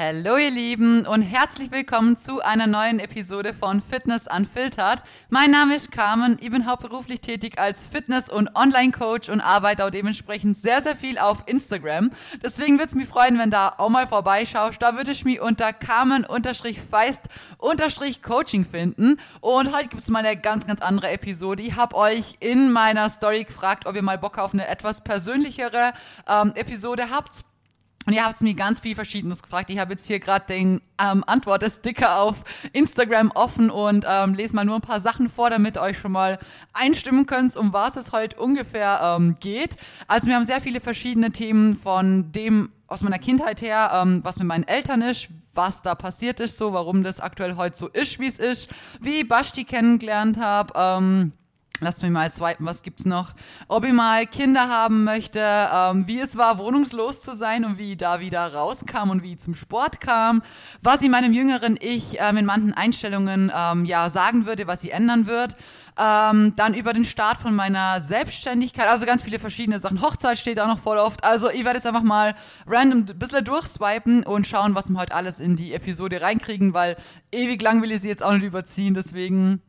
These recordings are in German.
Hallo ihr Lieben und herzlich willkommen zu einer neuen Episode von Fitness Unfiltered. Mein Name ist Carmen, ich bin hauptberuflich tätig als Fitness- und Online-Coach und arbeite auch dementsprechend sehr, sehr viel auf Instagram. Deswegen würde es mich freuen, wenn da auch mal vorbeischaust. Da würde ich mich unter Carmen-Feist-Coaching finden. Und heute gibt es mal eine ganz, ganz andere Episode. Ich habe euch in meiner Story gefragt, ob ihr mal Bock auf eine etwas persönlichere ähm, Episode habt und ihr habt mir ganz viel Verschiedenes gefragt. Ich habe jetzt hier gerade den ähm, Antwortesticker auf Instagram offen und ähm, lese mal nur ein paar Sachen vor, damit ihr euch schon mal einstimmen könnt, um was es heute ungefähr ähm, geht. Also wir haben sehr viele verschiedene Themen von dem aus meiner Kindheit her, ähm, was mit meinen Eltern ist, was da passiert ist, so warum das aktuell heute so ist, wie es ist, wie ich Basti kennengelernt habe. Ähm, Lass mich mal swipen, was gibt's noch? Ob ich mal Kinder haben möchte, ähm, wie es war, wohnungslos zu sein und wie ich da wieder rauskam und wie ich zum Sport kam, was ich meinem jüngeren Ich ähm, in manchen Einstellungen ähm, ja sagen würde, was sie ändern wird. Ähm, dann über den Start von meiner Selbstständigkeit, also ganz viele verschiedene Sachen. Hochzeit steht auch noch voll oft. Also ich werde jetzt einfach mal random ein bisschen durchswipen und schauen, was wir heute alles in die Episode reinkriegen, weil ewig lang will ich sie jetzt auch nicht überziehen, deswegen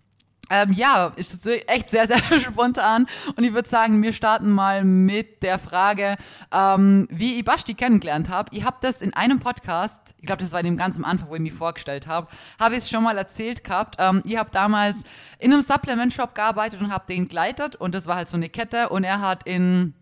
ähm, ja, ist echt sehr, sehr spontan. Und ich würde sagen, wir starten mal mit der Frage, ähm, wie ich Basti kennengelernt habe. Ich habe das in einem Podcast, ich glaube, das war in dem ganz am Anfang, wo ich mich vorgestellt habe, habe ich es schon mal erzählt gehabt. Ähm, ich habe damals in einem Supplement-Shop gearbeitet und habe den geleitet. Und das war halt so eine Kette. Und er hat in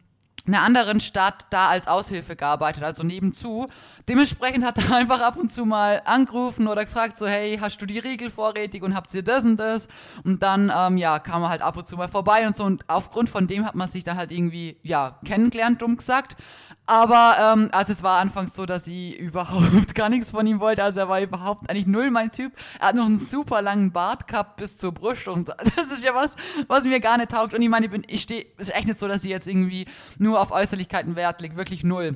einer anderen Stadt da als Aushilfe gearbeitet, also nebenzu. Dementsprechend hat er einfach ab und zu mal angerufen oder gefragt, so, hey, hast du die Riegel vorrätig und habt ihr das und das? Und dann, ähm, ja, kam er halt ab und zu mal vorbei und so. Und aufgrund von dem hat man sich dann halt irgendwie, ja, kennengelernt, dumm gesagt. Aber ähm, also es war anfangs so, dass ich überhaupt gar nichts von ihm wollte. Also er war überhaupt eigentlich null mein Typ. Er hat noch einen super langen Bart gehabt bis zur Brust und das ist ja was, was mir gar nicht taugt. Und ich meine, ich bin, ich stehe, ist echt nicht so, dass ich jetzt irgendwie nur auf Äußerlichkeiten Wert lege, wirklich null.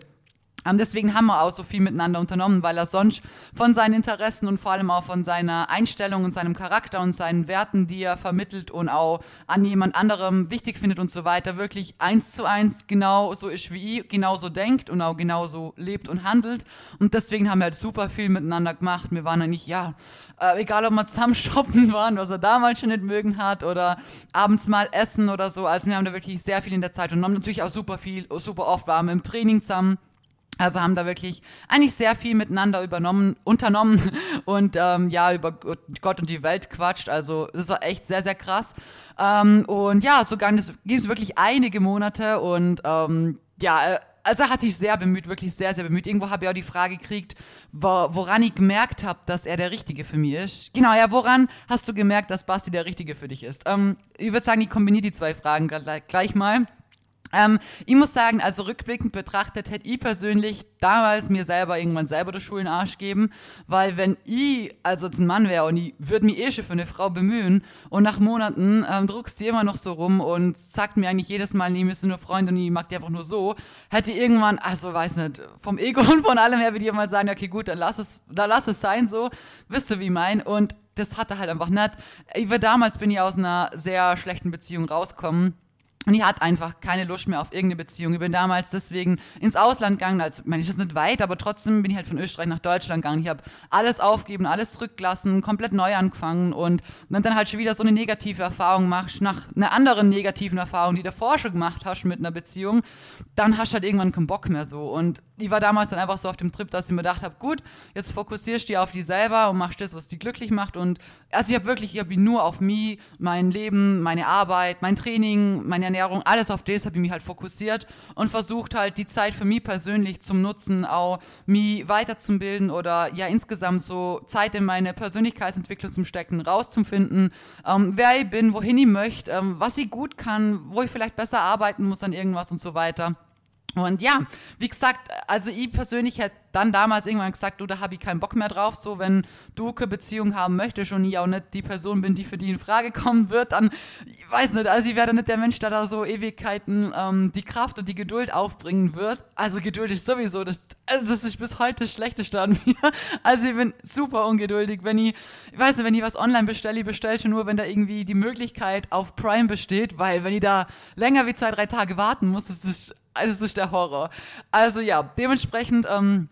Ähm, deswegen haben wir auch so viel miteinander unternommen, weil er sonst von seinen Interessen und vor allem auch von seiner Einstellung und seinem Charakter und seinen Werten, die er vermittelt und auch an jemand anderem wichtig findet und so weiter, wirklich eins zu eins genau so ist wie ich, genauso denkt und auch genauso lebt und handelt. Und deswegen haben wir halt super viel miteinander gemacht. Wir waren eigentlich, ja, äh, egal ob wir zusammen shoppen waren, was er damals schon nicht mögen hat, oder abends mal essen oder so. Also wir haben da wirklich sehr viel in der Zeit haben natürlich auch super viel, super oft waren wir im Training zusammen also haben da wirklich eigentlich sehr viel miteinander übernommen, unternommen und ähm, ja, über Gott und die Welt quatscht. Also das war echt sehr, sehr krass. Ähm, und ja, so ging es, wirklich einige Monate und ähm, ja, also er hat sich sehr bemüht, wirklich sehr, sehr bemüht. Irgendwo habe ich auch die Frage gekriegt, wo, woran ich gemerkt habe, dass er der Richtige für mich ist. Genau, ja, woran hast du gemerkt, dass Basti der Richtige für dich ist? Ähm, ich würde sagen, ich kombiniere die zwei Fragen gleich mal. Ähm, ich muss sagen, also rückblickend betrachtet hätte ich persönlich damals mir selber irgendwann selber den Schulen Arsch geben, weil wenn ich also jetzt ein Mann wäre und ich würde mich eh schon für eine Frau bemühen und nach Monaten ähm, druckst die immer noch so rum und sagt mir eigentlich jedes Mal, nee, wir sind nur Freunde und ich mag die einfach nur so, hätte ich irgendwann, also weiß nicht, vom Ego und von allem her würde ich mal sagen, okay gut, dann lass es, dann lass es sein so, wisst ihr wie mein? Und das hatte halt einfach nicht. Ich war damals bin ich aus einer sehr schlechten Beziehung rausgekommen und ich hatte einfach keine Lust mehr auf irgendeine Beziehung. Ich bin damals deswegen ins Ausland gegangen. Also, ich meine, ich ist nicht weit, aber trotzdem bin ich halt von Österreich nach Deutschland gegangen. Ich habe alles aufgegeben, alles zurückgelassen, komplett neu angefangen. Und wenn dann halt schon wieder so eine negative Erfahrung machst, nach einer anderen negativen Erfahrung, die davor schon gemacht hast mit einer Beziehung, dann hast du halt irgendwann keinen Bock mehr so. Und ich war damals dann einfach so auf dem Trip, dass ich mir gedacht habe, gut, jetzt fokussierst du dich auf dich selber und machst das, was dich glücklich macht. Und also ich habe wirklich, ich habe nur auf mich, mein Leben, meine Arbeit, mein Training, meine Ernährung, alles auf das habe ich mich halt fokussiert und versucht halt die Zeit für mich persönlich zum Nutzen, auch mich weiterzubilden oder ja insgesamt so Zeit in meine Persönlichkeitsentwicklung zum Stecken, rauszufinden, ähm, wer ich bin, wohin ich möchte, ähm, was ich gut kann, wo ich vielleicht besser arbeiten muss an irgendwas und so weiter. Und ja, wie gesagt, also ich persönlich hätte dann damals irgendwann gesagt, du, da habe ich keinen Bock mehr drauf. So, wenn du keine Beziehung haben möchtest und ich auch nicht die Person bin, die für die in Frage kommen wird, dann, ich weiß nicht, also ich werde nicht der Mensch, der da so Ewigkeiten ähm, die Kraft und die Geduld aufbringen wird. Also Geduld ist sowieso, das, also das ist bis heute das Schlechteste an mir. Also ich bin super ungeduldig. Wenn ich, ich weiß nicht, wenn ich was online bestelle, ich bestelle schon nur, wenn da irgendwie die Möglichkeit auf Prime besteht, weil wenn ich da länger wie zwei, drei Tage warten muss, das ist also, das ist der Horror. Also ja, dementsprechend ähm,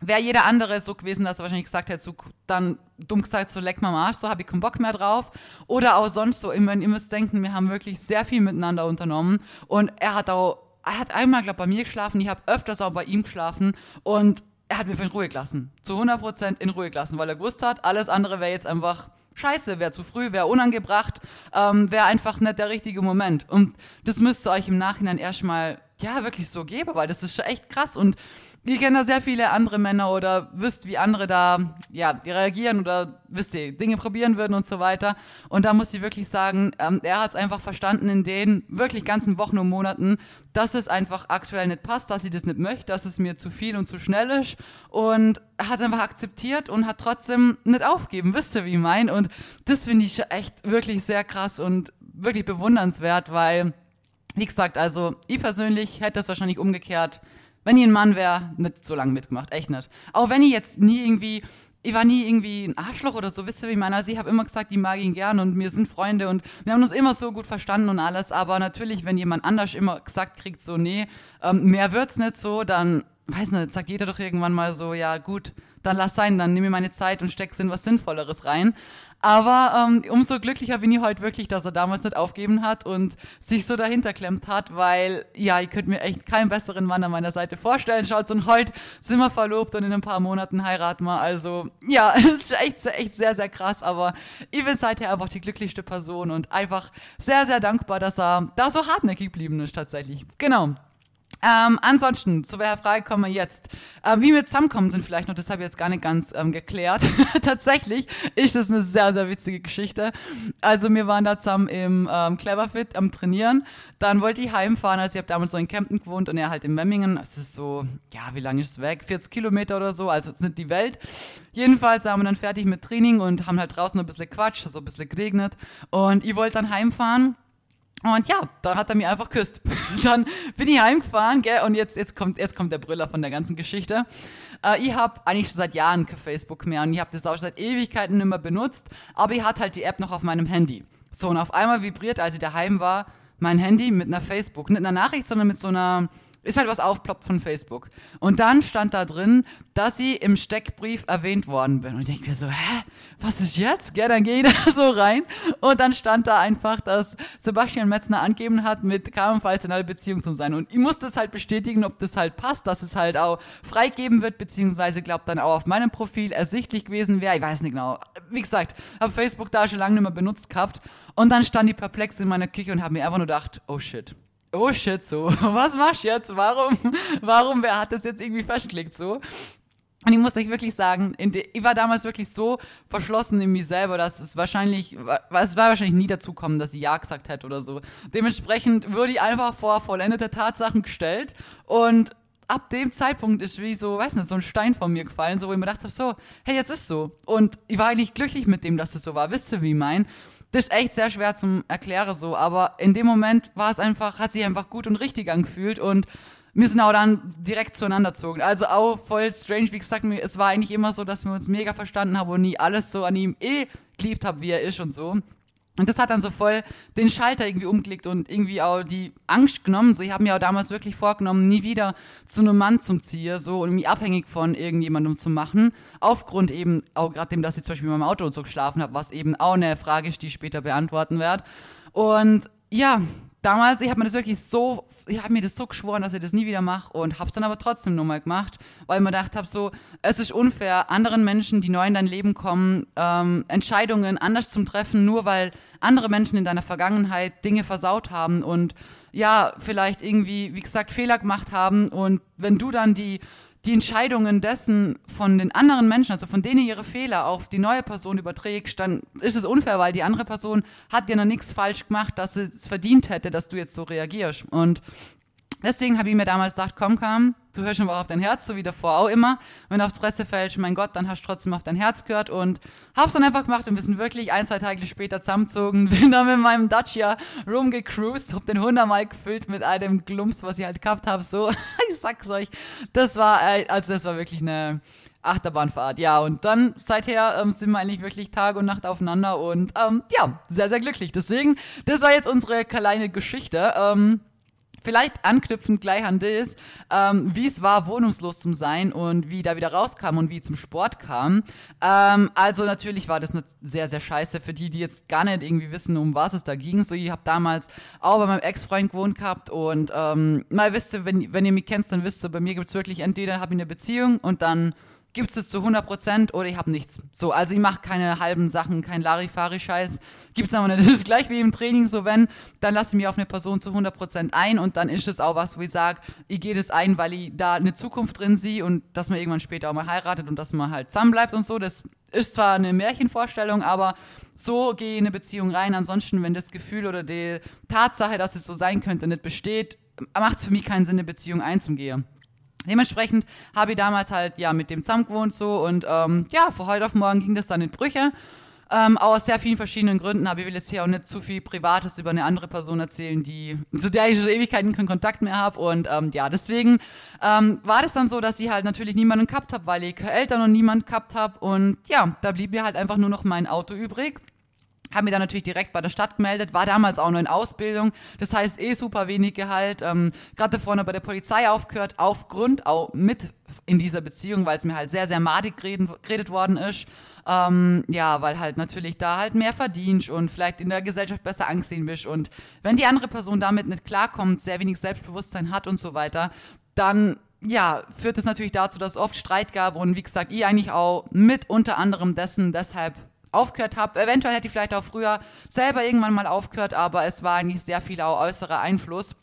wäre jeder andere so gewesen, dass er wahrscheinlich gesagt hätte, so, dann dumm gesagt, so leck mal am Arsch, so habe ich keinen Bock mehr drauf. Oder auch sonst so, immer, ihr müsst denken, wir haben wirklich sehr viel miteinander unternommen und er hat auch, er hat einmal, glaube ich, bei mir geschlafen, ich habe öfters auch bei ihm geschlafen und er hat mir in Ruhe gelassen. Zu 100% in Ruhe gelassen, weil er gewusst hat, alles andere wäre jetzt einfach scheiße, wäre zu früh, wäre unangebracht, ähm, wäre einfach nicht der richtige Moment. Und das müsst ihr euch im Nachhinein erstmal, ja, wirklich so geben, weil das ist schon echt krass und ihr kennt da sehr viele andere Männer oder wisst, wie andere da ja, reagieren oder wisst ihr, Dinge probieren würden und so weiter. Und da muss ich wirklich sagen, ähm, er hat es einfach verstanden in den wirklich ganzen Wochen und Monaten, dass es einfach aktuell nicht passt, dass sie das nicht möchte, dass es mir zu viel und zu schnell ist. Und er hat es einfach akzeptiert und hat trotzdem nicht aufgeben, wisst ihr, wie ich meine? Und das finde ich echt wirklich sehr krass und wirklich bewundernswert, weil, wie gesagt, also ich persönlich hätte das wahrscheinlich umgekehrt wenn ich ein Mann wäre, nicht so lange mitgemacht, echt nicht. Auch wenn ich jetzt nie irgendwie, ich war nie irgendwie ein Arschloch oder so, wisst ihr, wie ich meine? Also ich habe immer gesagt, ich mag ihn gern und wir sind Freunde und wir haben uns immer so gut verstanden und alles, aber natürlich, wenn jemand anders immer gesagt kriegt, so, nee, ähm, mehr wird's nicht so, dann, weiß nicht, sagt jeder doch irgendwann mal so, ja gut, dann lass sein, dann nehme ich meine Zeit und steck's in was Sinnvolleres rein. Aber ähm, umso glücklicher bin ich heute wirklich, dass er damals nicht aufgeben hat und sich so dahinter klemmt hat, weil ja, ich könnte mir echt keinen besseren Mann an meiner Seite vorstellen. Schaut, und heute sind wir verlobt und in ein paar Monaten heiraten wir. Also ja, es ist echt, echt sehr, sehr krass, aber ich bin seither einfach die glücklichste Person und einfach sehr, sehr dankbar, dass er da so hartnäckig geblieben ist tatsächlich. Genau. Ähm, ansonsten, zu welcher Frage kommen wir jetzt? Ähm, wie wir zusammenkommen sind vielleicht noch, das habe ich jetzt gar nicht ganz ähm, geklärt. Tatsächlich ist das eine sehr, sehr witzige Geschichte. Also wir waren da zusammen im ähm, Cleverfit am Trainieren. Dann wollte ich heimfahren, also ich habe damals so in Kempten gewohnt und er halt in Memmingen. Das ist so, ja, wie lange ist es weg? 40 Kilometer oder so, also es sind die Welt. Jedenfalls waren wir dann fertig mit Training und haben halt draußen ein bisschen Quatsch, so ein bisschen geregnet. Und ich wollte dann heimfahren. Und ja, da hat er mir einfach küsst. Dann bin ich heimgefahren, gell, und jetzt, jetzt, kommt, jetzt kommt der Brüller von der ganzen Geschichte. Äh, ich habe eigentlich schon seit Jahren kein Facebook mehr und ich habe das auch seit Ewigkeiten nicht mehr benutzt, aber ich hatte halt die App noch auf meinem Handy. So, und auf einmal vibriert, als ich daheim war, mein Handy mit einer Facebook, nicht einer Nachricht, sondern mit so einer ist halt was aufploppt von Facebook. Und dann stand da drin, dass sie im Steckbrief erwähnt worden bin. Und ich denke mir so, hä, was ist jetzt? Gell, dann gehe ich da so rein. Und dann stand da einfach, dass Sebastian Metzner angegeben hat, mit Carmen Feist in einer Beziehung zu sein. Und ich muss das halt bestätigen, ob das halt passt, dass es halt auch freigeben wird, beziehungsweise glaubt dann auch auf meinem Profil ersichtlich gewesen wäre. Ich weiß nicht genau. Wie gesagt, habe Facebook da schon lange nicht mehr benutzt gehabt. Und dann stand die perplex in meiner Küche und habe mir einfach nur gedacht, oh shit oh shit, so, was machst du jetzt? Warum, warum, wer hat das jetzt irgendwie festgelegt, so? Und ich muss euch wirklich sagen, ich war damals wirklich so verschlossen in mir selber, dass es wahrscheinlich, es war wahrscheinlich nie dazu kommen, dass sie Ja gesagt hätte oder so. Dementsprechend würde ich einfach vor vollendete Tatsachen gestellt und ab dem Zeitpunkt ist wie so, weiß nicht, so ein Stein von mir gefallen, so wo ich mir gedacht habe, so, hey, jetzt ist so. Und ich war eigentlich glücklich mit dem, dass es so war. Wisst ihr, wie ich mein? Das ist echt sehr schwer zum Erklären so, aber in dem Moment war es einfach, hat sich einfach gut und richtig angefühlt und wir sind auch dann direkt zueinander gezogen. Also auch voll strange, wie gesagt, es war eigentlich immer so, dass wir uns mega verstanden haben und nie alles so an ihm eh geliebt haben, wie er ist und so. Und das hat dann so voll den Schalter irgendwie umgelegt und irgendwie auch die Angst genommen. So, ich habe mir auch damals wirklich vorgenommen, nie wieder zu einem Mann zum Ziehen, so und mich abhängig von irgendjemandem zu machen. Aufgrund eben auch gerade dem, dass ich zum Beispiel in meinem Auto und so geschlafen habe, was eben auch eine Frage ist, die ich später beantworten werde. Und ja, damals, ich habe mir das wirklich so, ich habe mir das so geschworen, dass ich das nie wieder mache und habe es dann aber trotzdem nochmal gemacht, weil ich mir gedacht habe, so, es ist unfair, anderen Menschen, die neu in dein Leben kommen, ähm, Entscheidungen anders zum Treffen, nur weil andere Menschen in deiner Vergangenheit Dinge versaut haben und ja, vielleicht irgendwie, wie gesagt, Fehler gemacht haben und wenn du dann die die Entscheidungen dessen von den anderen Menschen, also von denen ihre Fehler auf die neue Person überträgst, dann ist es unfair, weil die andere Person hat dir noch nichts falsch gemacht, dass sie es verdient hätte, dass du jetzt so reagierst. Und Deswegen habe ich mir damals gedacht, komm, komm, du hörst schon mal auf dein Herz, so wie davor auch immer. Wenn du auf die Fresse fällst, mein Gott, dann hast du trotzdem auf dein Herz gehört und hab's dann einfach gemacht und wir sind wirklich ein, zwei Tage später zusammengezogen, bin dann mit meinem Dacia rumgecruised, hab den hundertmal gefüllt mit all dem Glumps, was ich halt gehabt habe, so, ich sag's euch, das war, äh, also das war wirklich eine Achterbahnfahrt, ja, und dann seither ähm, sind wir eigentlich wirklich Tag und Nacht aufeinander und ähm, ja, sehr, sehr glücklich. Deswegen, das war jetzt unsere kleine Geschichte. Ähm, vielleicht anknüpfend gleich an das, ähm, wie es war, wohnungslos zu sein und wie da wieder rauskam und wie zum Sport kam. Ähm, also natürlich war das sehr, sehr scheiße für die, die jetzt gar nicht irgendwie wissen, um was es da ging. So, ich habe damals auch bei meinem Ex-Freund gewohnt gehabt und ähm, mal wisst ihr, wenn, wenn ihr mich kennt, dann wisst ihr, bei mir gibt es wirklich entweder habe ich eine Beziehung und dann gibt es zu 100% oder ich habe nichts. So, also ich mache keine halben Sachen, kein Larifari-Scheiß. Gibt es aber nicht. Das ist gleich wie im Training so, wenn, dann lasse ich mich auf eine Person zu 100% ein und dann ist es auch was, wo ich sage, ich gehe das ein, weil ich da eine Zukunft drin sehe und dass man irgendwann später auch mal heiratet und dass man halt zusammen bleibt und so. Das ist zwar eine Märchenvorstellung, aber so gehe ich in eine Beziehung rein. Ansonsten, wenn das Gefühl oder die Tatsache, dass es so sein könnte, nicht besteht, macht es für mich keinen Sinn, eine Beziehung einzugehen. Dementsprechend habe ich damals halt ja mit dem zusammen gewohnt so und ähm, ja, von heute auf morgen ging das dann in Brüche. Ähm, aus sehr vielen verschiedenen Gründen, aber ich will jetzt hier auch nicht zu viel Privates über eine andere Person erzählen, die zu der ich schon Ewigkeiten keinen Kontakt mehr habe. Und ähm, ja, deswegen ähm, war das dann so, dass ich halt natürlich niemanden gehabt habe, weil ich Eltern und niemanden gehabt habe. Und ja, da blieb mir halt einfach nur noch mein Auto übrig. Habe mich dann natürlich direkt bei der Stadt gemeldet, war damals auch nur in Ausbildung, das heißt eh super wenig Gehalt. Ähm, Gerade vorne bei der Polizei aufgehört, aufgrund auch mit in dieser Beziehung, weil es mir halt sehr, sehr madig geredet, geredet worden ist. Ähm, ja, weil halt natürlich da halt mehr verdienst und vielleicht in der Gesellschaft besser angesehen bist. Und wenn die andere Person damit nicht klarkommt, sehr wenig Selbstbewusstsein hat und so weiter, dann ja, führt es natürlich dazu, dass es oft Streit gab und wie gesagt, ich eigentlich auch mit unter anderem dessen deshalb aufgehört habe. Eventuell hätte ich vielleicht auch früher selber irgendwann mal aufgehört, aber es war eigentlich sehr viel auch äußerer Einfluss.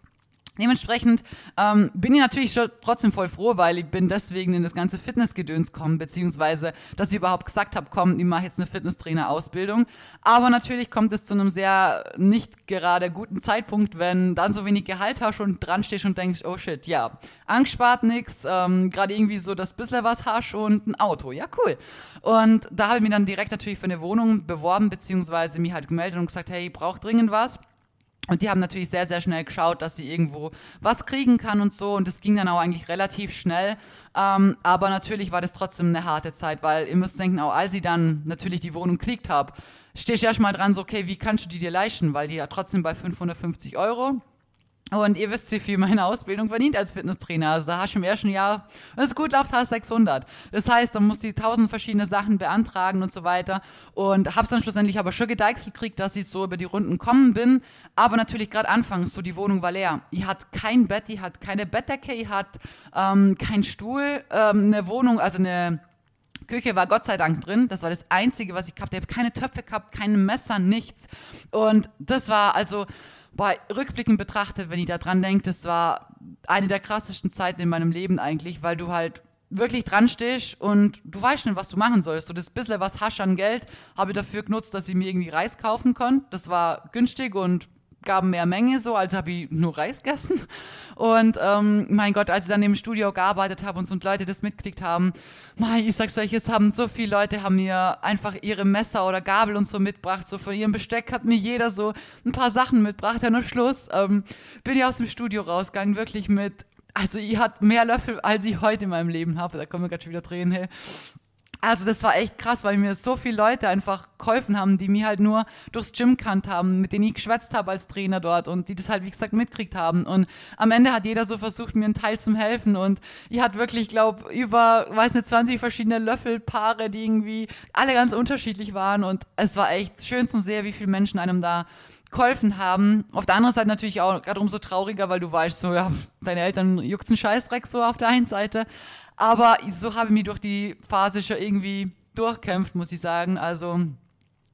Dementsprechend ähm, bin ich natürlich schon trotzdem voll froh, weil ich bin deswegen in das ganze Fitnessgedöns kommen, beziehungsweise, dass ich überhaupt gesagt habe, komm, ich mache jetzt eine Fitnesstrainer-Ausbildung. Aber natürlich kommt es zu einem sehr nicht gerade guten Zeitpunkt, wenn dann so wenig Gehalt hast und dran stehst und denkst, oh shit, ja, Angst spart nix, ähm, gerade irgendwie so das bisschen was hast und ein Auto, ja cool. Und da habe ich mich dann direkt natürlich für eine Wohnung beworben, beziehungsweise mich halt gemeldet und gesagt, hey, ich brauche dringend was. Und die haben natürlich sehr, sehr schnell geschaut, dass sie irgendwo was kriegen kann und so. Und das ging dann auch eigentlich relativ schnell. Ähm, aber natürlich war das trotzdem eine harte Zeit, weil ihr müsst denken, auch als sie dann natürlich die Wohnung geklickt habe, stehst du erstmal dran, so, okay, wie kannst du die dir leisten? Weil die ja trotzdem bei 550 Euro. Und ihr wisst, wie viel meine Ausbildung verdient als Fitnesstrainer. Also da hast du im ersten Jahr, wenn es gut läuft, hast du 600. Das heißt, dann musst du tausend verschiedene Sachen beantragen und so weiter. Und hab's dann schlussendlich aber schon gedeichselt gekriegt, dass ich so über die Runden kommen bin. Aber natürlich gerade anfangs, so die Wohnung war leer. Die hat kein Bett, die hat keine Bettdecke, die hat ähm, kein Stuhl, ähm, eine Wohnung, also eine Küche war Gott sei Dank drin. Das war das Einzige, was ich gehabt habe. Ich habe keine Töpfe gehabt, keine Messer, nichts. Und das war also boah, rückblickend betrachtet, wenn ich da dran denke, das war eine der krassesten Zeiten in meinem Leben eigentlich, weil du halt wirklich dran stehst und du weißt nicht, was du machen sollst. So das bisschen was hast an Geld habe ich dafür genutzt, dass ich mir irgendwie Reis kaufen konnte. Das war günstig und gaben mehr Menge so, als habe ich nur Reis gegessen. Und ähm, mein Gott, als ich dann im Studio gearbeitet habe und so und Leute das mitgekriegt haben, mein, ich sag's euch, es haben so viele Leute haben mir einfach ihre Messer oder Gabel und so mitgebracht. So von ihrem Besteck hat mir jeder so ein paar Sachen mitgebracht. Ja, nur Schluss ähm, bin ich aus dem Studio rausgegangen, wirklich mit also ich hatte mehr Löffel, als ich heute in meinem Leben habe. Da kommen mir gerade schon wieder Tränen her. Also das war echt krass, weil mir so viele Leute einfach geholfen haben, die mir halt nur durchs Gym kannt haben, mit denen ich geschwätzt habe als Trainer dort und die das halt, wie gesagt, mitkriegt haben. Und am Ende hat jeder so versucht, mir einen Teil zum helfen. Und ich hatte wirklich, glaube über, weiß nicht, 20 verschiedene Löffelpaare, die irgendwie alle ganz unterschiedlich waren. Und es war echt schön zu sehen, wie viele Menschen einem da geholfen haben. Auf der anderen Seite natürlich auch gerade umso trauriger, weil du weißt, so, ja, deine Eltern juckt einen Scheißdreck so auf der einen Seite. Aber so habe ich mich durch die Phase schon irgendwie durchkämpft, muss ich sagen. Also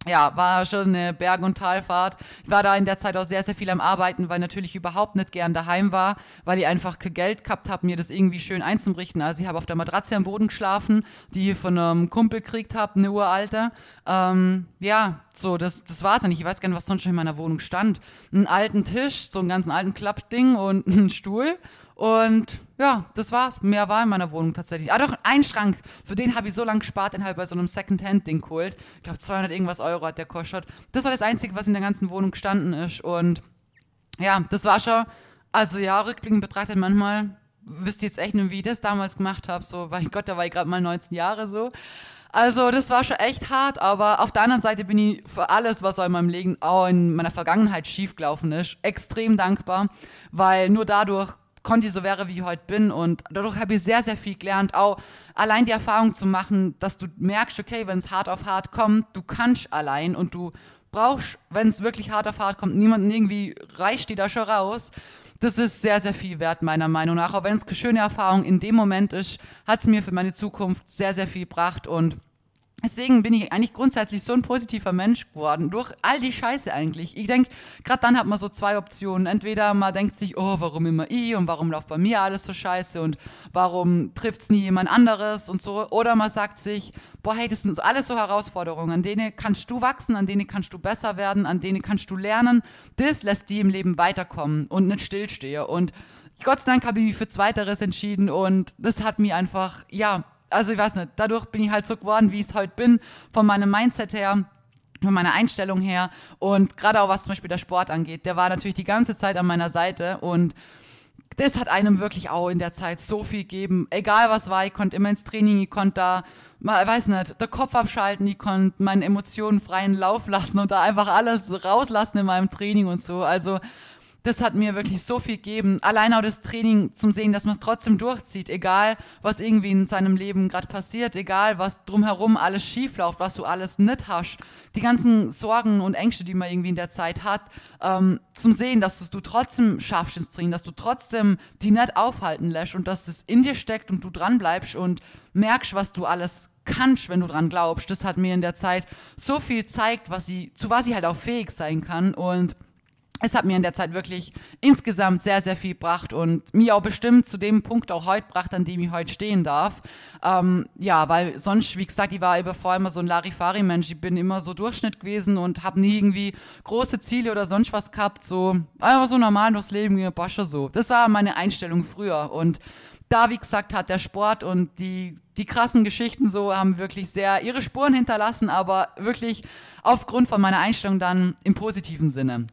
ja, war schon eine Berg- und Talfahrt. Ich war da in der Zeit auch sehr, sehr viel am Arbeiten, weil natürlich überhaupt nicht gern daheim war, weil ich einfach kein Geld gehabt habe, mir das irgendwie schön einzurichten. Also ich habe auf der Matratze am Boden geschlafen, die ich von einem Kumpel gekriegt habe, eine uralte. Ähm, ja, so, das, das war's dann. Ich weiß gar nicht, was sonst schon in meiner Wohnung stand. Einen alten Tisch, so einen ganzen alten Klappding und einen Stuhl und ja, das war's. Mehr war in meiner Wohnung tatsächlich. Ah, doch, ein Schrank. Für den habe ich so lange gespart, den habe ich bei so einem Second-Hand-Ding geholt. Ich glaube, 200 irgendwas Euro hat der kostet. Das war das Einzige, was in der ganzen Wohnung gestanden ist. Und ja, das war schon, also ja, rückblickend betrachtet manchmal, wüsste jetzt echt nicht, wie ich das damals gemacht habe. So, mein Gott, da war ich gerade mal 19 Jahre so. Also das war schon echt hart, aber auf der anderen Seite bin ich für alles, was in meinem Leben auch in meiner Vergangenheit schiefgelaufen ist, extrem dankbar, weil nur dadurch konnte ich so wäre, wie ich heute bin. Und dadurch habe ich sehr, sehr viel gelernt, auch allein die Erfahrung zu machen, dass du merkst, okay, wenn es hart auf hart kommt, du kannst allein und du brauchst, wenn es wirklich hart auf hart kommt, niemanden irgendwie reicht die da schon raus. Das ist sehr, sehr viel wert, meiner Meinung nach. Auch wenn es eine schöne Erfahrung in dem Moment ist, hat es mir für meine Zukunft sehr, sehr viel gebracht. Und Deswegen bin ich eigentlich grundsätzlich so ein positiver Mensch geworden, durch all die Scheiße eigentlich. Ich denke, gerade dann hat man so zwei Optionen. Entweder man denkt sich, oh, warum immer ich und warum läuft bei mir alles so scheiße und warum trifft es nie jemand anderes und so. Oder man sagt sich, boah, hey, das sind alles so Herausforderungen, an denen kannst du wachsen, an denen kannst du besser werden, an denen kannst du lernen. Das lässt die im Leben weiterkommen und nicht stillstehen. Und Gott sei Dank habe ich mich für Zweiteres entschieden und das hat mir einfach, ja, also ich weiß nicht, dadurch bin ich halt so geworden, wie ich es heute bin, von meinem Mindset her von meiner Einstellung her und gerade auch was zum Beispiel der Sport angeht, der war natürlich die ganze Zeit an meiner Seite und das hat einem wirklich auch in der Zeit so viel gegeben. Egal was war, ich konnte immer ins Training, ich konnte da, mal, weiß nicht, der Kopf abschalten, ich konnte meine Emotionen freien Lauf lassen und da einfach alles rauslassen in meinem Training und so. Also das hat mir wirklich so viel gegeben. Allein auch das Training zum Sehen, dass man es trotzdem durchzieht, egal was irgendwie in seinem Leben gerade passiert, egal was drumherum alles schief läuft, was du alles nicht hast, die ganzen Sorgen und Ängste, die man irgendwie in der Zeit hat, ähm, zum Sehen, dass du trotzdem schaffst ins Training, dass du trotzdem die nicht aufhalten lässt und dass das in dir steckt und du dran bleibst und merkst, was du alles kannst, wenn du dran glaubst. Das hat mir in der Zeit so viel gezeigt, was sie, zu was ich halt auch fähig sein kann und es hat mir in der Zeit wirklich insgesamt sehr, sehr viel gebracht und mir auch bestimmt zu dem Punkt auch heute gebracht, an dem ich heute stehen darf. Ähm, ja, weil sonst, wie gesagt, ich war über vor immer so ein Larifari-Mensch. Ich bin immer so Durchschnitt gewesen und habe nie irgendwie große Ziele oder sonst was gehabt. So einfach so normal durchs Leben gebosche so. Das war meine Einstellung früher und da, wie gesagt, hat der Sport und die, die krassen Geschichten so haben wirklich sehr ihre Spuren hinterlassen, aber wirklich aufgrund von meiner Einstellung dann im positiven Sinne.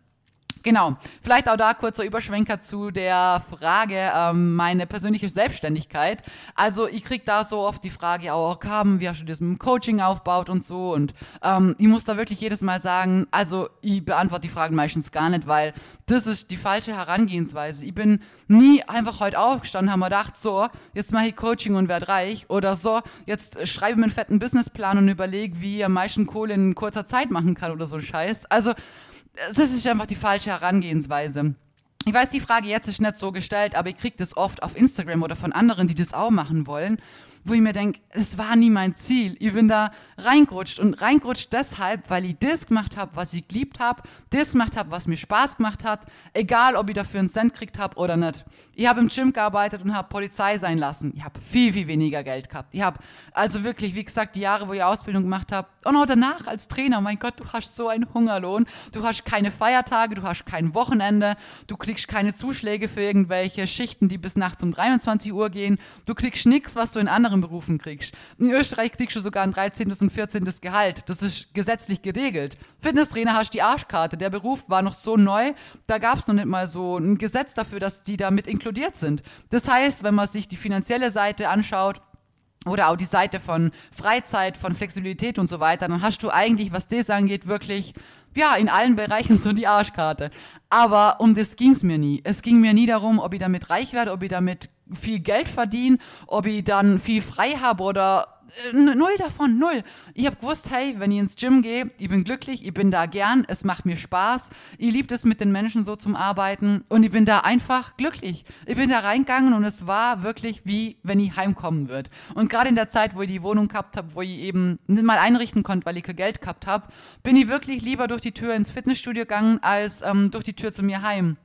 Genau. Vielleicht auch da kurzer Überschwenker zu der Frage, ähm, meine persönliche Selbstständigkeit. Also ich krieg da so oft die Frage auch, haben, wie hast du das mit dem Coaching aufgebaut und so. Und ähm, ich muss da wirklich jedes Mal sagen, also ich beantworte die Fragen meistens gar nicht, weil das ist die falsche Herangehensweise. Ich bin nie einfach heute aufgestanden, haben wir gedacht, so, jetzt mache ich Coaching und werde reich. Oder so, jetzt schreibe mir einen fetten Businessplan und überlege, wie ich am meisten Kohle in kurzer Zeit machen kann oder so ein Scheiß. Also das ist einfach die falsche Herangehensweise. Ich weiß, die Frage jetzt ist nicht so gestellt, aber ich kriege das oft auf Instagram oder von anderen, die das auch machen wollen wo ich mir denke, es war nie mein Ziel. Ich bin da reingerutscht und reingerutscht deshalb, weil ich das gemacht habe, was ich geliebt habe, das gemacht habe, was mir Spaß gemacht hat, egal ob ich dafür einen Cent gekriegt habe oder nicht. Ich habe im Gym gearbeitet und habe Polizei sein lassen. Ich habe viel, viel weniger Geld gehabt. Ich habe also wirklich, wie gesagt, die Jahre, wo ich Ausbildung gemacht habe und auch danach als Trainer, mein Gott, du hast so einen Hungerlohn, du hast keine Feiertage, du hast kein Wochenende, du kriegst keine Zuschläge für irgendwelche Schichten, die bis nachts um 23 Uhr gehen, du kriegst nichts, was du in anderen anderen Berufen kriegst. In Österreich kriegst du sogar ein 13. und 14. Gehalt. Das ist gesetzlich geregelt. Fitnesstrainer hast die Arschkarte. Der Beruf war noch so neu, da gab es noch nicht mal so ein Gesetz dafür, dass die damit inkludiert sind. Das heißt, wenn man sich die finanzielle Seite anschaut, oder auch die Seite von Freizeit, von Flexibilität und so weiter, dann hast du eigentlich, was das angeht, wirklich ja, in allen Bereichen so die Arschkarte. Aber um das ging es mir nie. Es ging mir nie darum, ob ich damit reich werde, ob ich damit viel Geld verdiene, ob ich dann viel frei habe oder äh, null davon, null. Ich habe gewusst, hey, wenn ich ins Gym gehe, ich bin glücklich, ich bin da gern, es macht mir Spaß, ich liebe es mit den Menschen so zum Arbeiten und ich bin da einfach glücklich. Ich bin da reingegangen und es war wirklich wie, wenn ich heimkommen würde. Und gerade in der Zeit, wo ich die Wohnung gehabt habe, wo ich eben nicht mal einrichten konnte, weil ich kein Geld gehabt habe, bin ich wirklich lieber durch die Tür ins Fitnessstudio gegangen, als ähm, durch die Tür zu mir heim.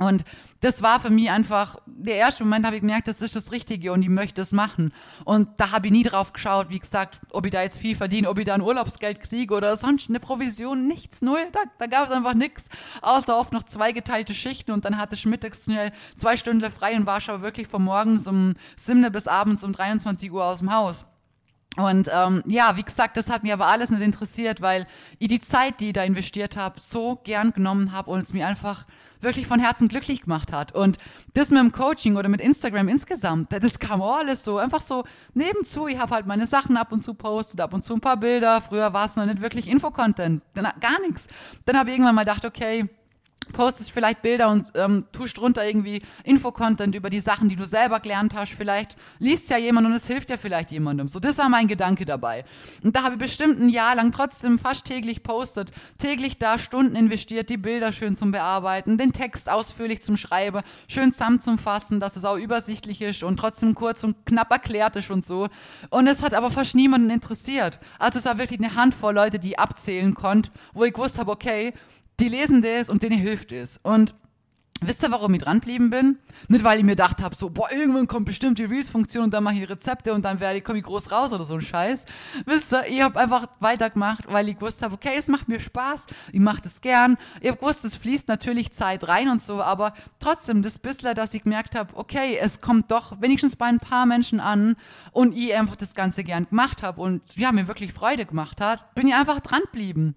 Und das war für mich einfach, der erste Moment habe ich gemerkt, das ist das Richtige und ich möchte es machen. Und da habe ich nie drauf geschaut, wie gesagt, ob ich da jetzt viel verdiene, ob ich da ein Urlaubsgeld kriege oder sonst eine Provision, nichts, null. Da, da gab es einfach nichts, außer oft noch zwei geteilte Schichten und dann hatte ich mittags schnell zwei Stunden frei und war schon wirklich von morgens um 7 bis abends um 23 Uhr aus dem Haus. Und ähm, ja, wie gesagt, das hat mir aber alles nicht interessiert, weil ich die Zeit, die ich da investiert habe, so gern genommen habe und es mir einfach wirklich von Herzen glücklich gemacht hat. Und das mit dem Coaching oder mit Instagram insgesamt, das kam alles so, einfach so nebenzu. Ich habe halt meine Sachen ab und zu postet, ab und zu ein paar Bilder. Früher war es noch nicht wirklich Infocontent, gar nichts. Dann habe ich irgendwann mal gedacht, okay, postest vielleicht Bilder und ähm, tust drunter irgendwie Infocontent über die Sachen, die du selber gelernt hast. Vielleicht liest ja jemand und es hilft ja vielleicht jemandem. So, das war mein Gedanke dabei. Und da habe ich bestimmt ein Jahr lang trotzdem fast täglich postet, täglich da Stunden investiert, die Bilder schön zum Bearbeiten, den Text ausführlich zum Schreiben, schön zusammenzufassen, dass es auch übersichtlich ist und trotzdem kurz und knapp erklärt ist und so. Und es hat aber fast niemanden interessiert. Also es war wirklich eine Handvoll Leute, die abzählen konnte, wo ich gewusst habe, okay, die lesen das und denen hilft es. Und wisst ihr, warum ich dranbleiben bin? Nicht, weil ich mir gedacht habe, so, boah, irgendwann kommt bestimmt die Reels-Funktion und dann mache ich Rezepte und dann werde ich, komme ich groß raus oder so ein Scheiß. Wisst ihr, ich habe einfach weitergemacht, weil ich gewusst habe, okay, es macht mir Spaß, ich mache das gern. Ich habe gewusst, es fließt natürlich Zeit rein und so, aber trotzdem, das bisschen, dass ich gemerkt habe, okay, es kommt doch wenigstens bei ein paar Menschen an und ich einfach das Ganze gern gemacht habe und ja, mir wirklich Freude gemacht hat, bin ich einfach dranbleiben.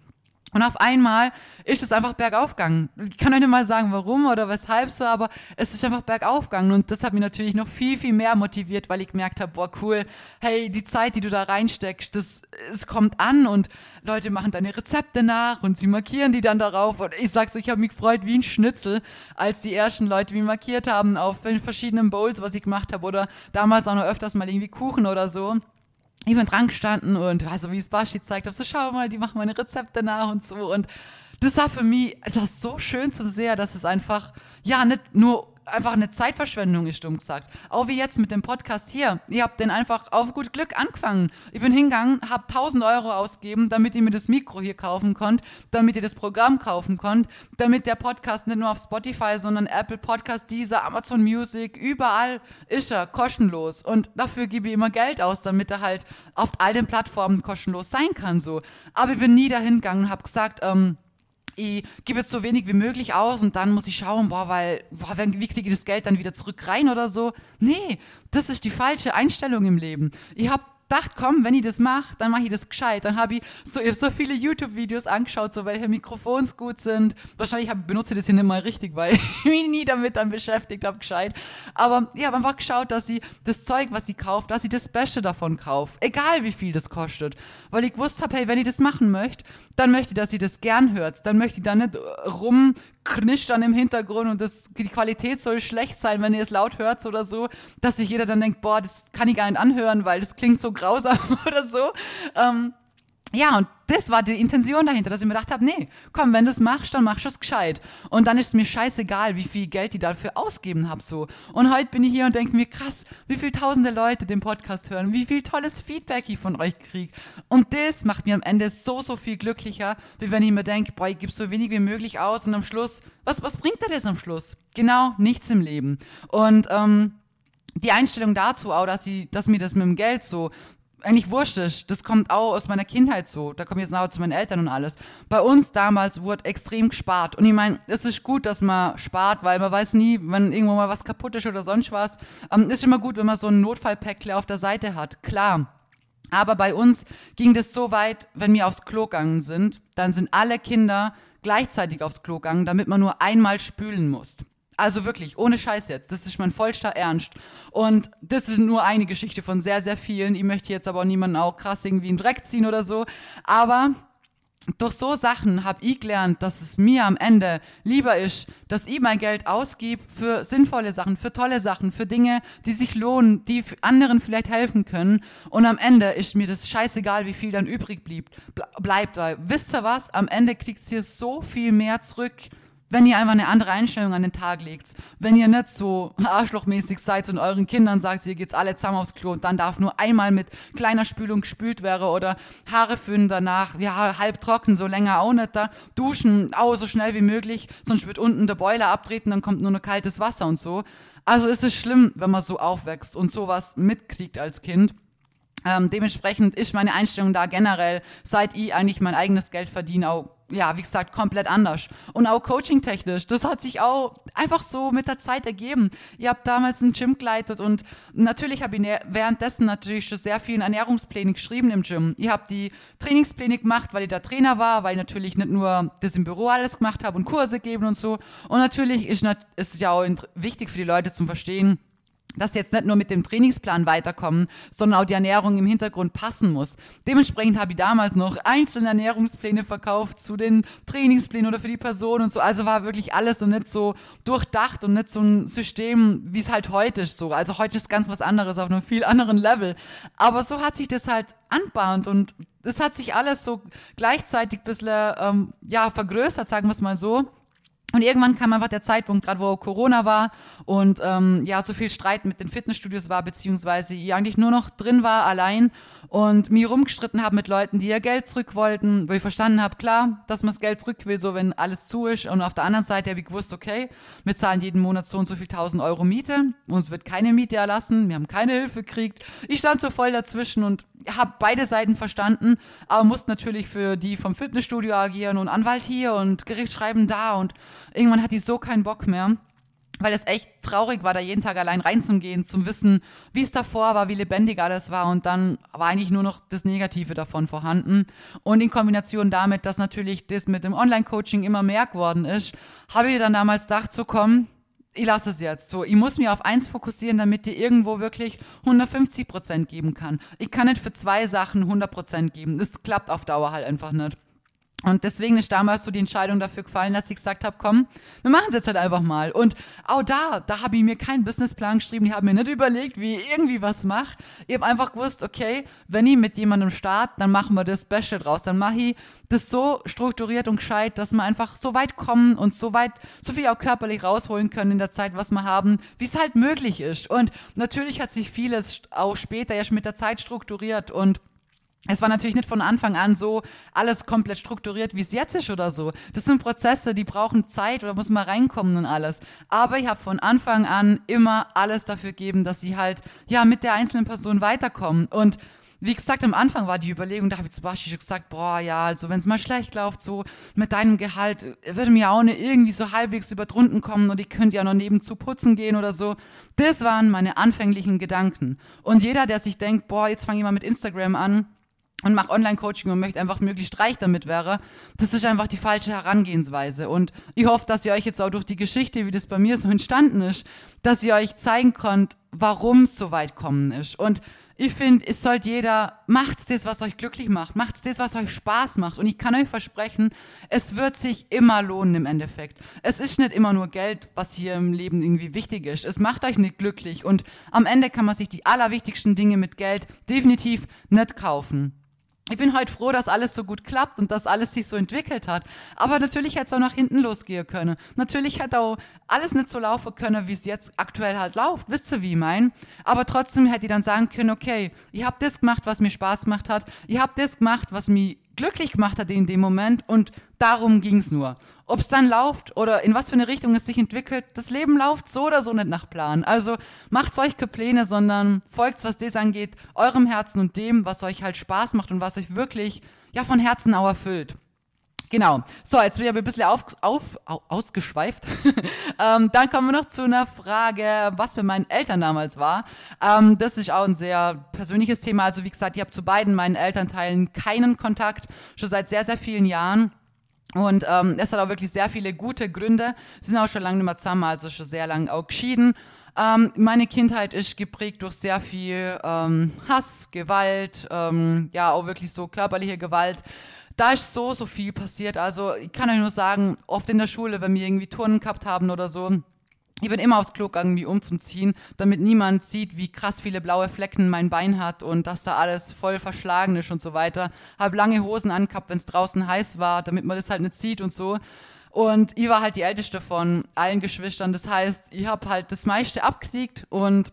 Und auf einmal ist es einfach bergauf gegangen. Ich kann euch nicht mal sagen, warum oder weshalb so, aber es ist einfach bergauf gegangen. Und das hat mich natürlich noch viel, viel mehr motiviert, weil ich gemerkt habe, boah, cool, hey, die Zeit, die du da reinsteckst, das, es kommt an und Leute machen deine Rezepte nach und sie markieren die dann darauf. Und ich sag's, ich habe mich gefreut wie ein Schnitzel, als die ersten Leute mich markiert haben auf verschiedenen Bowls, was ich gemacht habe oder damals auch noch öfters mal irgendwie Kuchen oder so ich bin dran gestanden und also wie es Bashi zeigt, so schau mal, die machen meine Rezepte nach und so. Und das war für mich das so schön zum sehen, dass es einfach ja nicht nur einfach eine Zeitverschwendung ist, dumm gesagt. Auch wie jetzt mit dem Podcast hier. Ihr habt den einfach auf gut Glück angefangen. Ich bin hingegangen, hab 1000 Euro ausgegeben, damit ihr mir das Mikro hier kaufen konnt, damit ihr das Programm kaufen konnt, damit der Podcast nicht nur auf Spotify, sondern Apple Podcast, dieser Amazon Music, überall ist er kostenlos. Und dafür gebe ich immer Geld aus, damit er halt auf all den Plattformen kostenlos sein kann, so. Aber ich bin nie dahin gegangen und hab gesagt, ähm, ich gebe jetzt so wenig wie möglich aus und dann muss ich schauen, boah, weil, boah, wie kriege ich das Geld dann wieder zurück rein oder so. Nee, das ist die falsche Einstellung im Leben. Ich habe gedacht, komm, wenn ich das mache, dann mache ich das gescheit. Dann habe ich so, ich hab so viele YouTube-Videos angeschaut, so welche Mikrofons gut sind. Wahrscheinlich hab, benutze ich das hier nicht mal richtig, weil ich mich nie damit dann beschäftigt habe, gescheit. Aber ich habe einfach geschaut, dass ich das Zeug, was ich kaufe, dass ich das Beste davon kaufe. Egal wie viel das kostet. Weil ich gewusst habe, hey, wenn ich das machen möchte, dann möchte ich, dass ihr das gern hört. Dann möchte ich da nicht rum knischt dann im Hintergrund und das, die Qualität soll schlecht sein, wenn ihr es laut hört oder so, dass sich jeder dann denkt, boah, das kann ich gar nicht anhören, weil das klingt so grausam oder so. Ähm, ja, und das war die Intention dahinter, dass ich mir gedacht habe, nee, komm, wenn du es machst, dann machst du es gescheit. Und dann ist es mir scheißegal, wie viel Geld ich dafür ausgeben habe so. Und heute bin ich hier und denke mir, krass, wie viele tausende Leute den Podcast hören, wie viel tolles Feedback ich von euch kriege. Und das macht mir am Ende so, so viel glücklicher, wie wenn ich mir denke, boah, ich gebe so wenig wie möglich aus und am Schluss, was, was bringt dir das am Schluss? Genau, nichts im Leben. Und ähm, die Einstellung dazu auch, dass, ich, dass mir das mit dem Geld so eigentlich wurscht ist. Das kommt auch aus meiner Kindheit so. Da komme ich jetzt nachher zu meinen Eltern und alles. Bei uns damals wurde extrem gespart. Und ich meine, es ist gut, dass man spart, weil man weiß nie, wenn irgendwo mal was kaputt ist oder sonst was. Ähm, ist immer gut, wenn man so ein Notfallpäckle auf der Seite hat. Klar. Aber bei uns ging das so weit, wenn wir aufs Klo gegangen sind, dann sind alle Kinder gleichzeitig aufs Klo gegangen, damit man nur einmal spülen muss. Also wirklich, ohne Scheiß jetzt. Das ist mein vollster Ernst. Und das ist nur eine Geschichte von sehr, sehr vielen. Ich möchte jetzt aber auch niemanden auch krass irgendwie in den Dreck ziehen oder so. Aber durch so Sachen habe ich gelernt, dass es mir am Ende lieber ist, dass ich mein Geld ausgib für sinnvolle Sachen, für tolle Sachen, für Dinge, die sich lohnen, die anderen vielleicht helfen können. Und am Ende ist mir das scheißegal, wie viel dann übrig blieb, bleibt. Weil wisst ihr was? Am Ende kriegt ihr so viel mehr zurück wenn ihr einfach eine andere Einstellung an den Tag legt, wenn ihr nicht so arschlochmäßig seid und euren Kindern sagt, ihr geht's alle zusammen aufs Klo und dann darf nur einmal mit kleiner Spülung gespült werden oder Haare föhnen danach, ja, halb trocken, so länger auch nicht da, duschen, auch so schnell wie möglich, sonst wird unten der Boiler abtreten, dann kommt nur noch kaltes Wasser und so. Also ist es schlimm, wenn man so aufwächst und sowas mitkriegt als Kind. Ähm, dementsprechend ist meine Einstellung da generell, seit ich eigentlich mein eigenes Geld verdiene, auch ja, wie gesagt, komplett anders. Und auch coaching-technisch, das hat sich auch einfach so mit der Zeit ergeben. Ihr habt damals ein Gym geleitet und natürlich habe ich währenddessen natürlich schon sehr viele Ernährungspläne geschrieben im Gym. Ihr habt die Trainingspläne gemacht, weil ich da Trainer war, weil ich natürlich nicht nur das im Büro alles gemacht habe und Kurse geben und so. Und natürlich ist es ja auch wichtig für die Leute zum Verstehen, dass jetzt nicht nur mit dem Trainingsplan weiterkommen, sondern auch die Ernährung im Hintergrund passen muss. Dementsprechend habe ich damals noch einzelne Ernährungspläne verkauft zu den Trainingsplänen oder für die Person und so. Also war wirklich alles so nicht so durchdacht und nicht so ein System, wie es halt heute ist so. Also heute ist ganz was anderes auf einem viel anderen Level. Aber so hat sich das halt anbahnt und das hat sich alles so gleichzeitig ein bisschen, ähm, ja, vergrößert, sagen wir es mal so. Und irgendwann kam einfach der Zeitpunkt, gerade wo Corona war und ähm, ja, so viel Streit mit den Fitnessstudios war, beziehungsweise ich eigentlich nur noch drin war, allein und mir rumgestritten habe mit Leuten, die ihr Geld zurück wollten, wo ich verstanden habe, klar, dass man das Geld zurück will, so wenn alles zu ist. Und auf der anderen Seite habe ich gewusst, okay, wir zahlen jeden Monat so und so viel tausend Euro Miete, uns wird keine Miete erlassen, wir haben keine Hilfe gekriegt. Ich stand so voll dazwischen und habe beide Seiten verstanden, aber musste natürlich für die vom Fitnessstudio agieren und Anwalt hier und Gerichtsschreiben da und irgendwann hat die so keinen Bock mehr weil es echt traurig war, da jeden Tag allein reinzugehen, zum Wissen, wie es davor war, wie lebendig alles war und dann war eigentlich nur noch das Negative davon vorhanden. Und in Kombination damit, dass natürlich das mit dem Online-Coaching immer mehr geworden ist, habe ich dann damals gedacht, so komm, ich lasse es jetzt so. Ich muss mich auf eins fokussieren, damit dir irgendwo wirklich 150 Prozent geben kann. Ich kann nicht für zwei Sachen 100 Prozent geben. Das klappt auf Dauer halt einfach nicht. Und deswegen ist damals so die Entscheidung dafür gefallen, dass ich gesagt habe, komm, wir machen es jetzt halt einfach mal. Und auch da, da habe ich mir keinen Businessplan geschrieben, ich habe mir nicht überlegt, wie ich irgendwie was mache. Ich habe einfach gewusst, okay, wenn ich mit jemandem starte, dann machen wir das Special draus. Dann mache ich das so strukturiert und gescheit, dass wir einfach so weit kommen und so weit, so viel auch körperlich rausholen können in der Zeit, was wir haben, wie es halt möglich ist. Und natürlich hat sich vieles auch später erst mit der Zeit strukturiert und es war natürlich nicht von Anfang an so alles komplett strukturiert, wie es jetzt ist oder so. Das sind Prozesse, die brauchen Zeit oder muss man reinkommen und alles. Aber ich habe von Anfang an immer alles dafür gegeben, dass sie halt ja mit der einzelnen Person weiterkommen. Und wie gesagt, am Anfang war die Überlegung, da habe ich zum Beispiel schon gesagt, boah, ja, also wenn es mal schlecht läuft, so mit deinem Gehalt, würde mir auch nicht irgendwie so halbwegs überdrunden kommen und ich könnte ja noch nebenzu putzen gehen oder so. Das waren meine anfänglichen Gedanken. Und jeder, der sich denkt, boah, jetzt fange ich mal mit Instagram an, und mache Online-Coaching und möchte einfach möglichst reich damit wäre, das ist einfach die falsche Herangehensweise. Und ich hoffe, dass ihr euch jetzt auch durch die Geschichte, wie das bei mir so entstanden ist, dass ihr euch zeigen könnt, warum es so weit kommen ist. Und ich finde, es sollte jeder, macht das, was euch glücklich macht, macht das, was euch Spaß macht. Und ich kann euch versprechen, es wird sich immer lohnen im Endeffekt. Es ist nicht immer nur Geld, was hier im Leben irgendwie wichtig ist. Es macht euch nicht glücklich. Und am Ende kann man sich die allerwichtigsten Dinge mit Geld definitiv nicht kaufen ich bin heute froh, dass alles so gut klappt und dass alles sich so entwickelt hat. Aber natürlich hätte es auch nach hinten losgehen können. Natürlich hätte auch alles nicht so laufen können, wie es jetzt aktuell halt läuft. Wisst ihr, wie ich mein? Aber trotzdem hätte ich dann sagen können, okay, ich habe das gemacht, was mir Spaß gemacht hat. Ich habe das gemacht, was mich glücklich gemacht hat in dem Moment und darum ging's nur. Ob es dann läuft oder in was für eine Richtung es sich entwickelt, das Leben läuft so oder so nicht nach Plan. Also macht euch keine Pläne, sondern folgt, was das angeht, eurem Herzen und dem, was euch halt Spaß macht und was euch wirklich ja von Herzen auch erfüllt. Genau. So, jetzt bin ich aber ein bisschen auf, auf, ausgeschweift. ähm, dann kommen wir noch zu einer Frage, was bei meinen Eltern damals war. Ähm, das ist auch ein sehr persönliches Thema. Also wie gesagt, ich habe zu beiden meinen Elternteilen keinen Kontakt, schon seit sehr, sehr vielen Jahren. Und ähm, es hat auch wirklich sehr viele gute Gründe. Sie sind auch schon lange nicht mehr zusammen, also schon sehr lange auch geschieden. Ähm, meine Kindheit ist geprägt durch sehr viel ähm, Hass, Gewalt, ähm, ja auch wirklich so körperliche Gewalt da ist so, so viel passiert. Also ich kann euch nur sagen, oft in der Schule, wenn wir irgendwie Turnen gehabt haben oder so, ich bin immer aufs Klo gegangen, wie umzuziehen, damit niemand sieht, wie krass viele blaue Flecken mein Bein hat und dass da alles voll verschlagen ist und so weiter. Hab lange Hosen angehabt, wenn es draußen heiß war, damit man das halt nicht sieht und so. Und ich war halt die älteste von allen Geschwistern. Das heißt, ich hab halt das meiste abgekriegt und